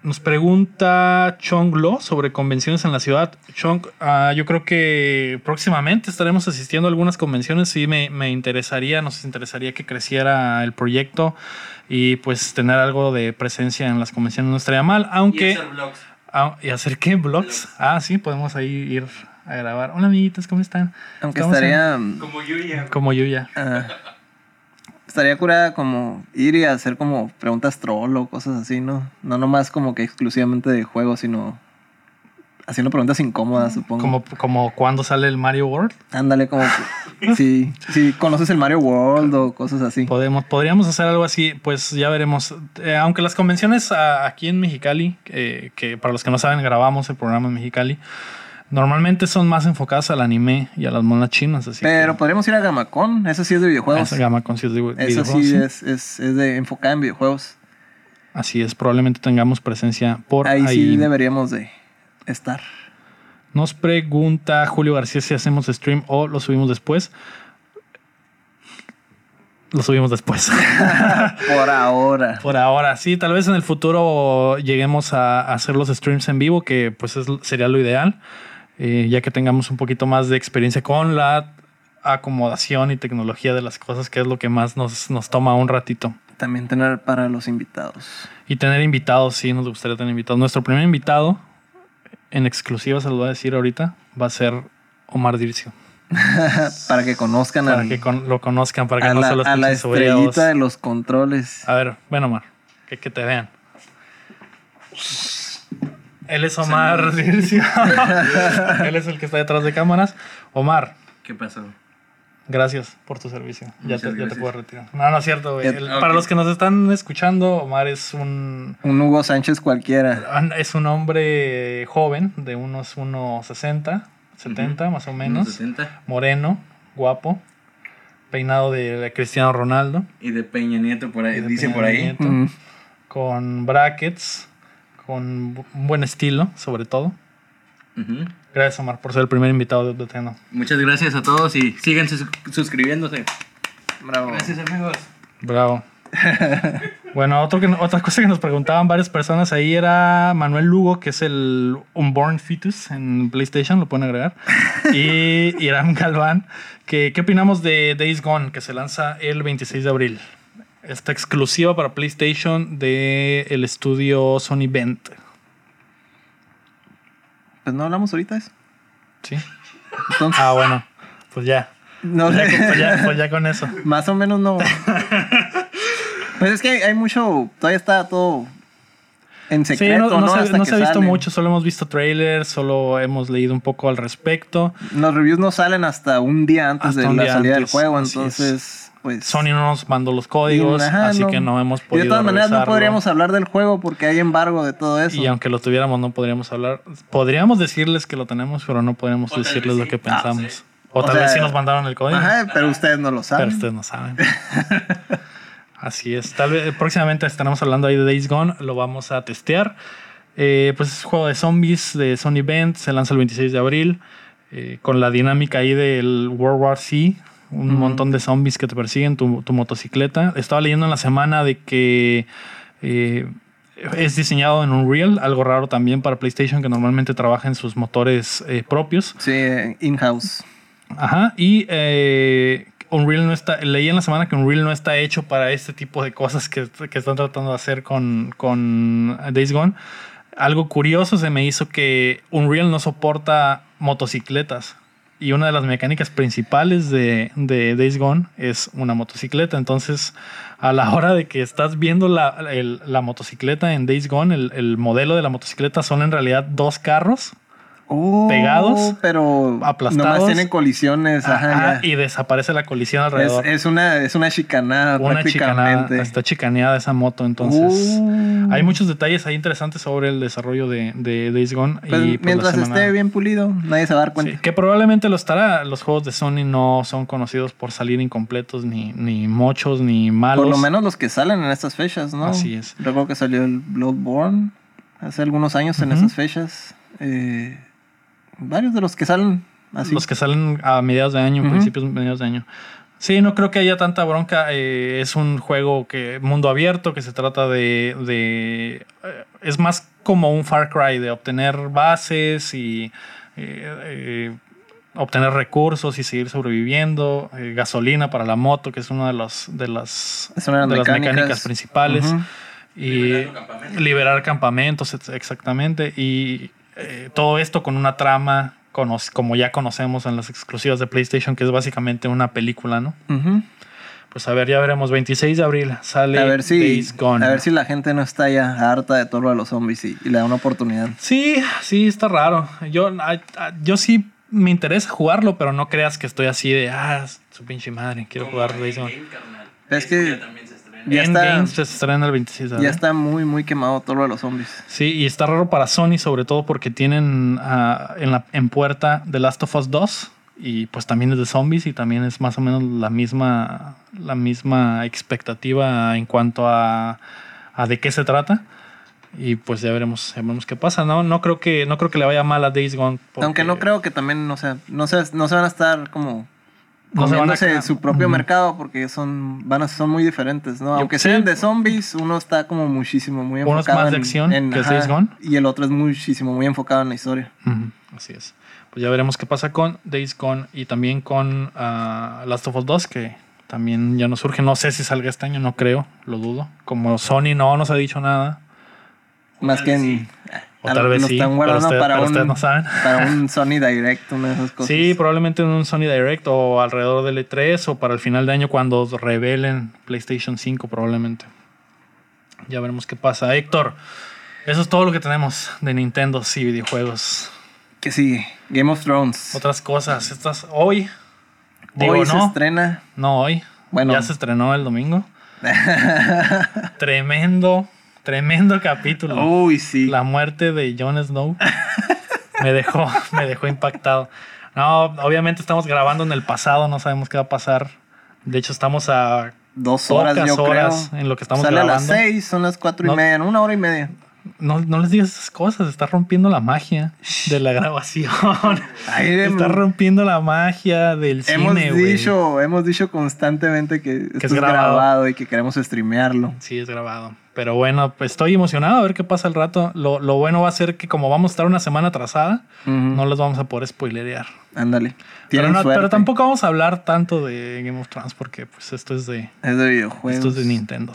nos pregunta Chong Lo sobre convenciones en la ciudad. Chong, ah, yo creo que próximamente estaremos asistiendo a algunas convenciones. Sí, me, interesaría, nos interesaría que creciera el proyecto y pues tener algo de presencia en las convenciones no estaría mal. Aunque. Y hacer blogs. Ah, ¿Y hacer qué? ¿Blogs? Ah, sí, podemos ahí ir a grabar. Hola, amiguitos, ¿cómo están? Aunque estaría. Como Yuya. Como Yuya. Ah estaría curada como ir y hacer como preguntas troll o cosas así, ¿no? No nomás como que exclusivamente de juegos, sino haciendo preguntas incómodas, supongo. Como, como cuando sale el Mario World. Ándale, como si, (laughs) si conoces el Mario World o cosas así. Podemos, podríamos hacer algo así, pues ya veremos. Eh, aunque las convenciones aquí en Mexicali, eh, que para los que no saben, grabamos el programa en Mexicali. Normalmente son más enfocadas al anime y a las monas chinas. Así Pero podríamos ir a Gamacon. Eso sí es de videojuegos. Esa Gamacon sí es de videojuegos. Eso sí, Es, es, es, de enfocada en videojuegos. Así es, probablemente tengamos presencia por ahí. Ahí sí deberíamos de estar. Nos pregunta Julio García si hacemos stream o lo subimos después. Lo subimos después. (laughs) por ahora. Por ahora, sí. Tal vez en el futuro lleguemos a hacer los streams en vivo, que pues sería lo ideal. Eh, ya que tengamos un poquito más de experiencia con la acomodación y tecnología de las cosas, que es lo que más nos, nos toma un ratito. También tener para los invitados. Y tener invitados, sí, nos gustaría tener invitados. Nuestro primer invitado, en exclusiva, se lo voy a decir ahorita, va a ser Omar Dircio. (laughs) para que conozcan para que lo conozcan para que no la, solo a la estrellita de los controles a ver bueno Omar que, que te vean él es Omar (laughs) Él es el que está detrás de cámaras. Omar. ¿Qué pasó? Gracias por tu servicio. Ya te, ya te, puedo retirar. No, no es cierto, Para los que nos están escuchando, Omar es un. Un Hugo Sánchez cualquiera. Es un hombre joven, de unos 1,60, 70 más o menos. Moreno, guapo. Peinado de Cristiano Ronaldo. Y de Peña Nieto, por ahí, dice por ahí. Con brackets con un buen estilo, sobre todo. Gracias, Omar, por ser el primer invitado de Teno. Muchas gracias a todos y sigan suscribiéndose. Bravo. Gracias, amigos. Bravo. (laughs) bueno, otro que, otra cosa que nos preguntaban varias personas ahí era Manuel Lugo, que es el Unborn Fetus en PlayStation, lo pueden agregar. Y (laughs) Iram Galván, que ¿qué opinamos de Days Gone, que se lanza el 26 de abril? Está exclusiva para PlayStation del el estudio Sony Bent. Pues no hablamos ahorita de eso. Sí. Ah, bueno. Pues ya. No, pues ya, pues ya, pues ya con eso. (laughs) Más o menos no. (laughs) pues es que hay mucho. Todavía está todo en secreto, sí, no, Se, no se, ha visto mucho, solo hemos visto trailers, solo hemos leído un poco al respecto. Los reviews no salen hasta un día antes de la salida del juego, entonces pues... Sony no nos mandó los códigos, así que no hemos podido. Y de todas maneras no podríamos hablar del juego porque hay embargo de todo eso. Y aunque lo tuviéramos, no podríamos hablar. Podríamos decirles que lo tenemos, pero no podríamos decirles lo que pensamos. Ah, o, tal vez sí nos mandaron el código. Ajá, pero ustedes no lo saben. Pero ustedes no saben. (laughs) Así es. Tal vez próximamente estaremos hablando ahí de Days Gone. Lo vamos a testear. Eh, pues es un juego de zombies de Sony Bend. Se lanza el 26 de abril. eh, con la dinámica ahí del World War C, un montón de zombies que te persiguen, tu, tu, motocicleta. Estaba leyendo en la semana de que eh, es diseñado en Unreal, algo raro también para PlayStation, que normalmente trabaja en sus motores eh, propios. Sí, in-house. Ajá, y Unreal no está, leí en la semana que Unreal no está hecho para este tipo de cosas que, que están tratando de hacer con, con Days Gone. Algo curioso se me hizo que Unreal no soporta motocicletas. Y una de las mecánicas principales de, Days Gone es una motocicleta. Entonces, a la hora de que estás viendo la, motocicleta en Days Gone, el modelo de la motocicleta son en realidad dos carros Oh, pegados, pero aplastados. Nomás tienen colisiones. Ajá, y desaparece la colisión alrededor. Es, una, es una chicanada una prácticamente. está chicaneada esa moto, entonces uh. hay muchos detalles ahí interesantes sobre el desarrollo de, de Days Gone. Pues y mientras esté bien pulido, nadie se va a dar cuenta. que probablemente lo estará. Los juegos de Sony no son conocidos por salir incompletos, ni, ni mochos, ni malos. Por lo menos los que salen en estas fechas, ¿no? Así es. Recuerdo que salió el Bloodborne hace algunos años en esas fechas. Eh, varios de los que salen así. Los que salen a mediados de año, principios de mediados de año. Sí, no creo que haya tanta bronca. Eh, es un juego que mundo abierto que se trata de, de eh, es más como un Far Cry de obtener bases y eh, obtener recursos y seguir sobreviviendo, gasolina para la moto que es una de las de las, de las mecánicas. principales. Y liberar campamentos. exactamente. Y eh, todo esto con una trama como ya conocemos en las exclusivas de PlayStation, que es básicamente una película, ¿no? Pues a ver, ya veremos. 26 de abril sale a ver si, Days Gone. A ver si la gente no está ya harta de todo lo de los zombies y, le da una oportunidad. Sí, sí, está raro. Yo, yo sí me interesa jugarlo, pero no creas que estoy así de, ah, su pinche madre, quiero jugar Days Gone. Es que ya está, se estrena el 26 Ya está muy, muy quemado todo lo de los zombies. Sí, y está raro para Sony, sobre todo porque tienen uh, en, la, en puerta The Last of Us 2 y pues también es de zombies y también es más o menos la misma, la misma expectativa en cuanto a, a de qué se trata. Y pues ya veremos, ya veremos qué pasa, ¿no? No creo que, no creo que le vaya mal a Days Gone. Aunque no creo que también, o sea, no se, no se van a estar como no se van a su propio mercado porque son van a, son muy diferentes, ¿no? Aunque sean de zombies, uno está como muchísimo muy enfocado uno es más de acción en, que Days Gone y el otro es muchísimo muy enfocado en la historia. Así es. Pues ya veremos qué pasa con Days Gone y también con uh, Last of Us 2 que también ya no surge, no sé si salga este año, no creo, lo dudo. Como Sony no nos ha dicho nada. Más que en o tal vez sí, pero, para ustedes no saben. (laughs) Para un Sony Direct, una de esas cosas. Sí, probablemente un Sony Direct o alrededor del E3 o para el final de año cuando revelen PlayStation 5 probablemente. Ya veremos qué pasa. Héctor, eso es todo lo que tenemos de Nintendo y videojuegos. ¿Qué sigue? Game of Thrones. Otras cosas. Estas hoy. hoy se estrena. No, hoy. Bueno. Ya se estrenó el domingo. (laughs) Tremendo Tremendo capítulo. Uy, sí. La muerte de Jon Snow (laughs) me dejó, me dejó impactado. No, obviamente estamos grabando en el pasado, no sabemos qué va a pasar. De hecho, estamos a dos horas, yo horas en lo que estamos grabando. Sale a las seis, son las cuatro y media, en una hora y media no, no les digas esas cosas, está rompiendo la magia de la grabación. (laughs) está rompiendo la magia del hemos cine, dicho, Hemos dicho constantemente que, es grabado. y que queremos streamearlo. Sí, es grabado. Pero bueno, pues estoy emocionado a ver qué pasa el rato. Lo, bueno va a ser que como vamos a estar una semana atrasada, no les vamos a poder spoilerear. Ándale. Pero, pero, tampoco vamos a hablar tanto de Game of Thrones porque pues esto es de... Es de videojuegos. Esto es de Nintendo.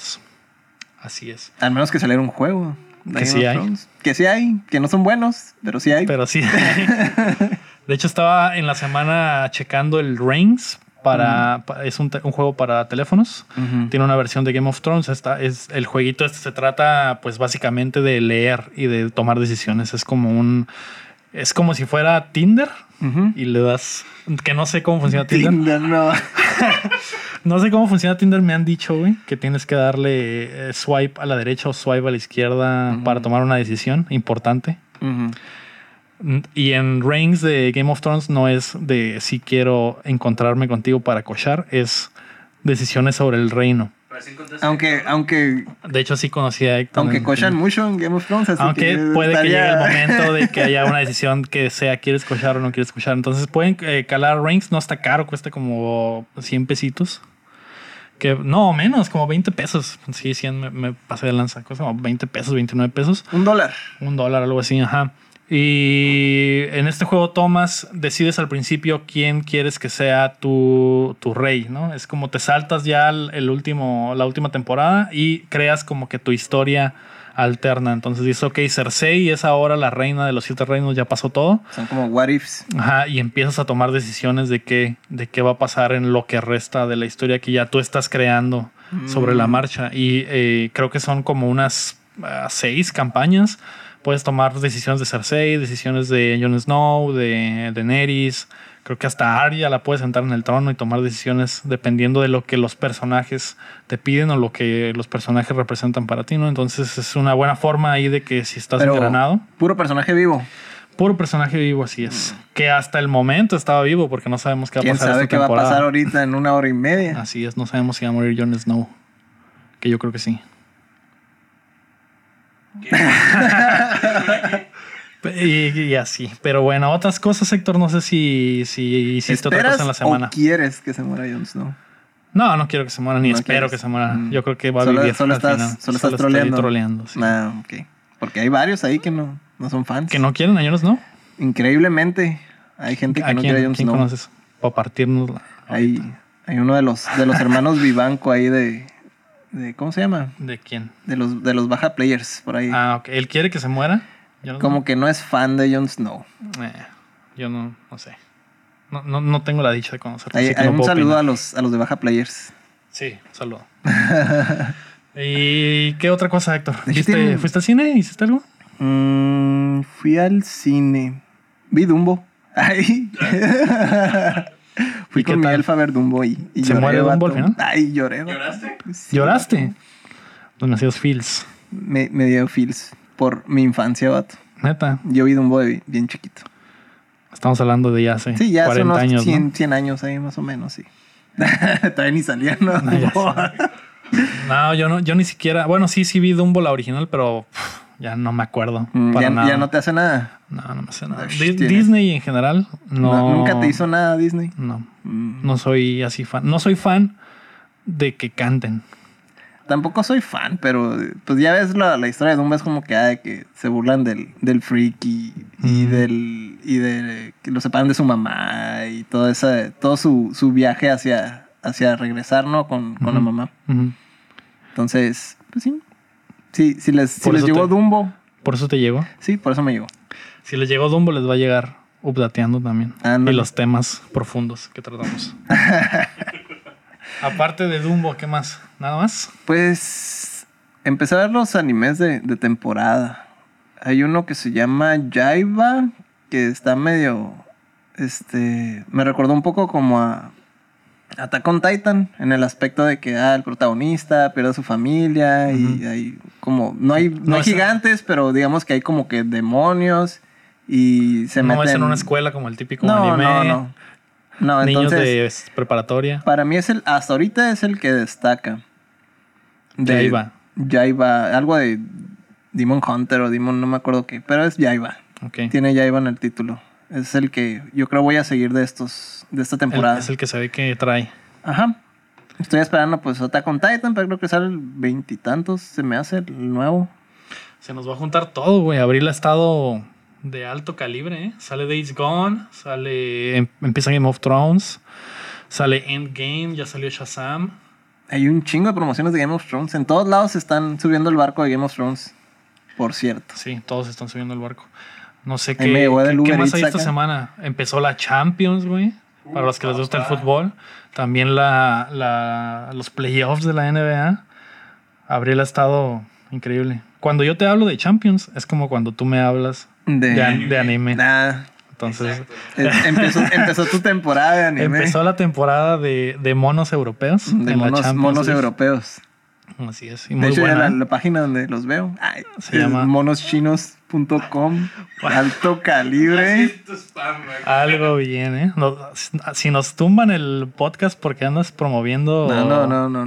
Así es. Al menos que saliera un juego. Que sí hay. Que sí hay, que no son buenos, pero sí hay. Pero sí (laughs) De hecho, estaba en la semana checando el Reigns para, es un, juego para teléfonos. Tiene una versión de Game of Thrones. Esta es el jueguito este se trata pues básicamente de leer y de tomar decisiones. Es como un es como si fuera Tinder y le das que no sé cómo funciona Tinder. Tinder no. (laughs) No sé cómo funciona Tinder, me han dicho, güey, que tienes que darle eh, swipe a la derecha o swipe a la izquierda para tomar una decisión importante. Y en Reigns de Game of Thrones no es de si quiero encontrarme contigo para cochar, es decisiones sobre el reino. Aunque, aunque. De hecho, sí conocí a Héctor. Aunque cochan mucho en Game of Thrones. Así aunque puede que llegue el (laughs) momento de que haya una decisión que sea quieres cochar o no quieres cochar. Entonces pueden eh, calar Rings, no está caro, cuesta como 100 pesitos. Que no, menos, como 20 pesos. Sí, 100 me, me pasé de lanza. Cuesta como 20 pesos, 29 pesos. Un dólar. Un dólar, algo así, ajá. Y en este juego tomas, decides al principio quién quieres que sea tu, tu rey, ¿no? Es como te saltas ya el, último, la última temporada y creas como que tu historia alterna. Entonces dices, ok, Cersei es ahora la reina de los siete reinos, ya pasó todo. Son como what ifs. Ajá, y empiezas a tomar decisiones de qué, de qué va a pasar en lo que resta de la historia que ya tú estás creando sobre la mm. marcha. Y eh, creo que son como unas ah, seis campañas puedes tomar decisiones de Cersei, decisiones de Jon Snow, de Daenerys. Creo que hasta Arya la puedes sentar en el trono y tomar decisiones dependiendo de lo que los personajes te piden o lo que los personajes representan para ti, ¿no? Entonces es una buena forma ahí de que si estás engranado. Puro personaje vivo. Puro personaje vivo, así es. Mm. Que hasta el momento estaba vivo porque no sabemos qué va a pasar. ¿Quién sabe qué va a pasar ahorita en una hora y media? Así es, no sabemos si va a morir Jon Snow. Que yo creo que sí. (laughs) (laughs) y, así. Pero bueno, otras cosas, Héctor, no sé si, si hiciste otra cosa en la semana. ¿O quieres que se muera Jon Snow? No, no quiero que se muera, ni espero que se muera. Mm. Yo creo que va a vivir. Solo estás, Solo estás troleando. troleando ah, okay. Porque hay varios ahí que no, no son fans. Que no quieren a Jon Snow. Increíblemente. Hay gente que no quiere a Jon Snow. conoces? Para partirnos. Hay, hay uno de los, de los hermanos Vivanco ahí de, de ¿cómo se llama? ¿De quién? De los, de los baja players por ahí. Ah, ok. ¿Él quiere que se muera? Como que no es fan de Jon Snow. Eh, yo no, no sé. No, no, no, tengo la dicha de conocerlo. Hay, un saludo a los, a los de baja players. Sí, un saludo. (laughs) ¿Y qué otra cosa, Héctor? ¿Fuiste al cine? ¿Hiciste algo? Mm, fui al cine. Vi Dumbo. Ay. (laughs) Fui con mi elfa a ver Dumbo y, y ¿Se muere Dumbo al final? Ay, lloré. ¿Lloraste? ¿Lloraste? Demasiados feels. Me, me dio feels por mi infancia, vato. Neta. Yo vi Dumbo de bien chiquito. Estamos hablando de ya hace sí, ya 40 hace años. 100, ¿no? 100 años ahí más o menos, sí. (laughs) Todavía ni salía, ¿no? (laughs) (laughs) No, yo no, yo ni siquiera. Bueno, sí, sí vi Dumbo la original, pero ya no me acuerdo. Mm, para ya, nada. ya, no te hace nada. No, no me hace nada. Disney en general, no, ¿Nunca te hizo nada Disney? No. Mm. No soy así fan. No soy fan de que canten. Tampoco soy fan, pero pues ya ves la, la historia de Dumbo es como que, ah, que se burlan del, del freak y, y del y de que lo separan de su mamá y todo ese todo su, su viaje hacia hacia regresar, ¿no? Con, con la mamá. Entonces, pues sí, Sí, si les, si les llegó Dumbo. ¿Por eso te llegó? Sí, por eso me llegó. Si les llegó Dumbo, les va a llegar updateando también. Y los temas profundos que tratamos. (laughs) Aparte de Dumbo, ¿qué más? ¿Nada más? Pues empecé a ver los animes de, de temporada. Hay uno que se llama Jaiba, que está medio. Este. Me recordó un poco como a Attack on Titan en el aspecto de que ah, el protagonista pierde a su familia y hay como no hay no, hay gigantes pero digamos que hay como que demonios y se no es en una escuela como el típico anime no no no niños de preparatoria para mí es el hasta ahorita es el que destaca Jaiba Jaiba algo de Demon Hunter o Demon no me acuerdo qué pero es Jaiba okay. tiene Jaiba en el título es el que yo creo voy a seguir de estos, de esta temporada. es el que se ve que trae. Ajá. Estoy esperando pues Attack con Titan, pero creo que sale el veintitantos, se me hace el nuevo. Se nos va a juntar todo, güey. Abril ha estado de alto calibre, ¿eh? Sale Days Gone, sale... Em, empieza Game of Thrones, sale Endgame, ya salió Shazam. Hay un chingo de promociones de Game of Thrones. En todos lados están subiendo el barco de Game of Thrones, por cierto. Sí, todos están subiendo el barco. No sé qué, qué, más hay esta semana. Empezó la Champions, güey. Para los que les gusta el fútbol. También la, la, los playoffs de la NBA. Abril ha estado increíble. Cuando yo te hablo de Champions, es como cuando tú me hablas de, de, anime. Entonces, (laughs) empezó, tu temporada de anime. Empezó la temporada de, de monos europeos. De monos, monos europeos. Así es. de hecho, la, la, página donde los veo, se llama monoschinos.com. Com, alto calibre. Algo bien, ¿eh? si nos tumban el podcast porque andas promoviendo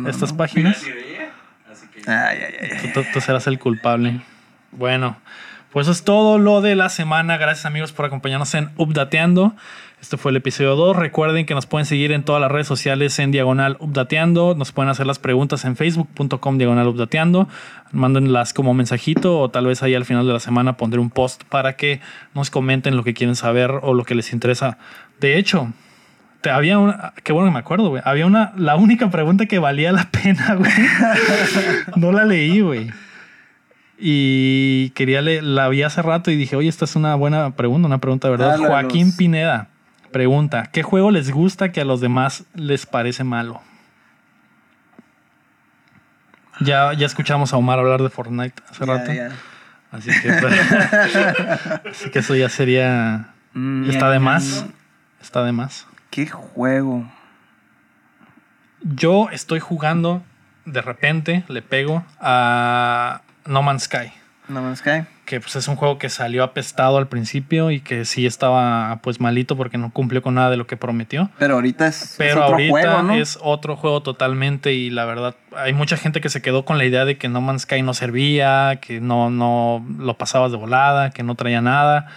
estas páginas, tú, serás el culpable. Bueno, pues eso es todo lo de la semana. Gracias amigos por acompañarnos en Updateando. Este fue el episodio 2. Recuerden que nos pueden seguir en todas las redes sociales en Diagonal Updateando. Nos pueden hacer las preguntas en facebook.com Diagonal Updateando. Mándenlas como mensajito o tal vez ahí al final de la semana pondré un post para que nos comenten lo que quieren saber o lo que les interesa. De hecho, te, había una. Qué bueno que me acuerdo, güey. Había una. La única pregunta que valía la pena, güey. (laughs) no la leí, güey. Y quería leer, la vi hace rato y dije, oye, esta es una buena pregunta, una pregunta de verdad. Joaquín Pineda. Pregunta, ¿qué juego les gusta que a los demás les parece malo? Ya, ya escuchamos a Omar hablar de Fortnite hace rato. Así que, pues, (laughs) así que eso ya sería... Mm, está de más. Está de más. ¿Qué juego? Yo estoy jugando, de repente le pego a No Man's Sky. No Man's Sky que pues es un juego que salió apestado al principio y que sí estaba pues malito porque no cumplió con nada de lo que prometió. Pero ahorita es, Pero otro ahorita juego, es otro juego totalmente y la verdad hay mucha gente que se quedó con la idea de que No Man's Sky no servía, que no, no lo pasabas de volada, que no traía nada.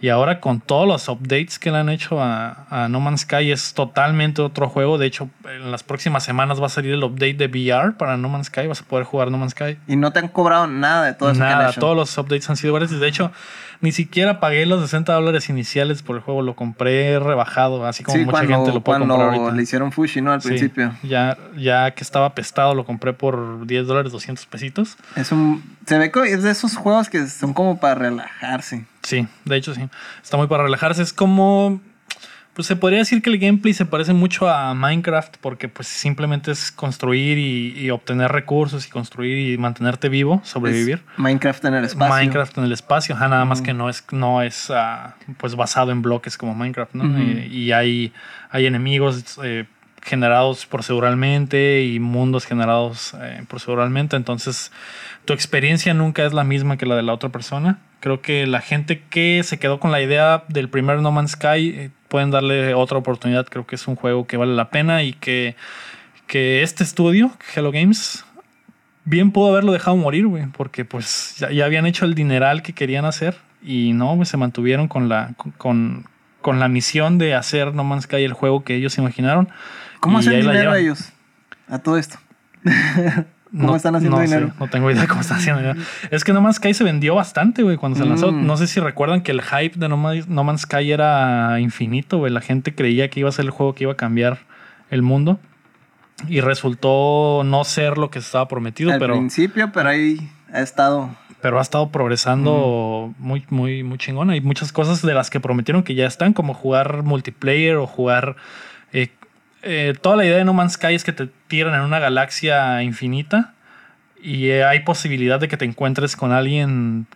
Y ahora con todos los updates que le han hecho a, No Man's Sky es totalmente otro juego. De hecho, en las próximas semanas va a salir el update de VR para No Man's Sky. Vas a poder jugar No Man's Sky. Y no te han cobrado nada de todo eso. Nada, todos los updates han sido gratis. De hecho, ni siquiera pagué los 60 dólares iniciales por el juego, lo compré rebajado, así como mucha gente lo puede comprar ahorita. le hicieron Fushi, ¿no? Al principio. Ya, ya que estaba pestado, lo compré por 10 dólares, 200 pesitos. Es un. Se ve que es de esos juegos que son como para relajarse. Sí, de hecho sí. Está muy para relajarse. Es como pues se podría decir que el gameplay se parece mucho a Minecraft porque pues simplemente es construir y, obtener recursos y construir y mantenerte vivo, sobrevivir. Minecraft en el espacio. Minecraft en el espacio, nada más que no es, no es ah, pues basado en bloques como Minecraft, ¿no? y, hay, hay enemigos eh, generados proceduralmente y mundos generados eh, proceduralmente, entonces tu experiencia nunca es la misma que la de la otra persona. Creo que la gente que se quedó con la idea del primer No Man's Sky eh, pueden darle otra oportunidad. Creo que es un juego que vale la pena y que, que este estudio, Hello Games, bien pudo haberlo dejado morir, güey, porque pues ya, habían hecho el dineral que querían hacer y no, se mantuvieron con la, con, con la misión de hacer No Man's Sky el juego que ellos imaginaron. ¿Cómo hacen dinero ellos a todo esto? (laughs) ¿Cómo están haciendo dinero? no tengo idea de cómo están haciendo dinero. Es que No Man's Sky se vendió bastante, güey, cuando se lanzó. Mm. No sé si recuerdan que el hype de no Man's, Sky era infinito, güey. La gente creía que iba a ser el juego que iba a cambiar el mundo. Y resultó no ser lo que estaba prometido, Al pero. Al principio, pero ahí ha estado. Pero ha estado progresando muy, muy, muy chingón. Hay muchas cosas de las que prometieron que ya están, como jugar multiplayer o jugar eh, toda la idea de No Man's Sky es que te tiran en una galaxia infinita y eh, hay posibilidad de que te encuentres con alguien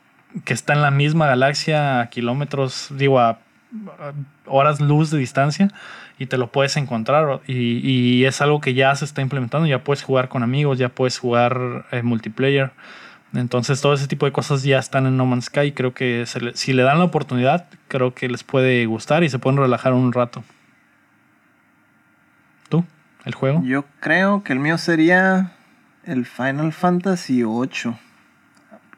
que está en la misma galaxia a kilómetros, digo, a, horas luz de distancia y te lo puedes encontrar y, es algo que ya se está implementando, ya puedes jugar con amigos, ya puedes jugar eh, multiplayer. Entonces todo ese tipo de cosas ya están en No Man's Sky. Creo que si le dan la oportunidad, creo que les puede gustar y se pueden relajar un rato el juego? Yo creo que el mío sería el Final Fantasy VIII.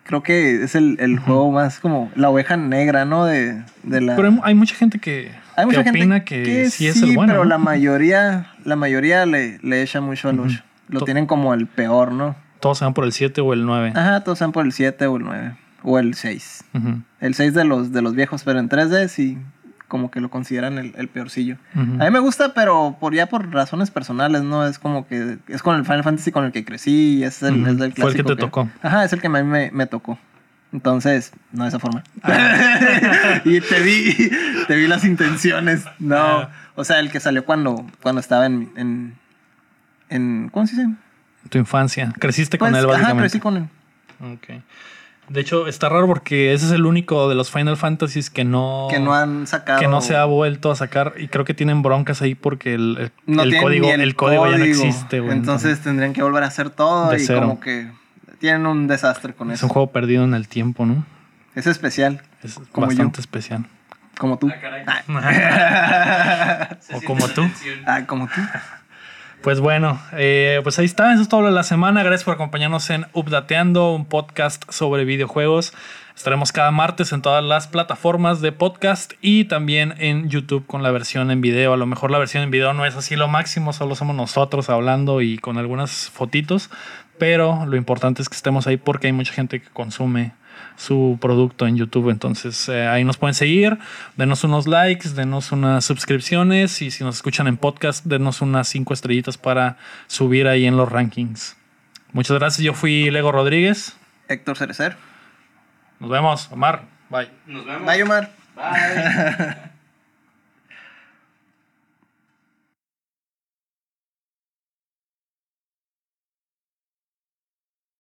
Creo que es el, juego más como la oveja negra, ¿no? De, la... Pero hay mucha gente que, hay mucha opina que, sí, es el bueno. Pero la (laughs) mayoría, la mayoría le, le echa mucho al 8. Lo tienen como el peor, ¿no? Todos se van por el 7 o el 9. Ajá, todos se van por el 7 o el 9. O el 6. El 6 de los, de los viejos, pero en 3D sí como que lo consideran el, peorcillo. A mí me gusta, pero por ya por razones personales, ¿no? Es como que es con el Final Fantasy con el que crecí, es el, es el clásico. Fue el que te tocó. Ajá, es el que a mí me, me tocó. Entonces, no de esa forma. (laughs) y te vi, te vi las intenciones. No. Ah. O sea, el que salió cuando, cuando estaba en, en, en ¿Cómo se dice? Tu infancia. Creciste con pues, él, básicamente. Ajá, crecí con él. Ok. De hecho, está raro porque ese es el único de los Final Fantasies que no. Que no han sacado. Que no se ha vuelto a sacar. Y creo que tienen broncas ahí porque el, el, código, el código, ya no existe, Entonces, tendrían que volver a hacer todo y como que tienen un desastre con eso. Es un juego perdido en el tiempo, ¿no? Es especial. Es bastante especial. Como tú. Ah, (laughs) o como tú. Ah, como tú. Pues bueno, eh, pues ahí está, eso es todo de la semana. Gracias por acompañarnos en Updateando, un podcast sobre videojuegos. Estaremos cada martes en todas las plataformas de podcast y también en YouTube con la versión en video. A lo mejor la versión en video no es así lo máximo, solo somos nosotros hablando y con algunas fotitos, pero lo importante es que estemos ahí porque hay mucha gente que consume su producto en YouTube. Entonces eh, ahí nos pueden seguir, denos unos likes, denos unas suscripciones y si nos escuchan en podcast, denos unas cinco estrellitas para subir ahí en los rankings. Muchas gracias, yo fui Lego Rodríguez. Héctor Cerecer. Nos vemos, Omar. Bye. Nos vemos. Bye, Omar. Bye. (laughs)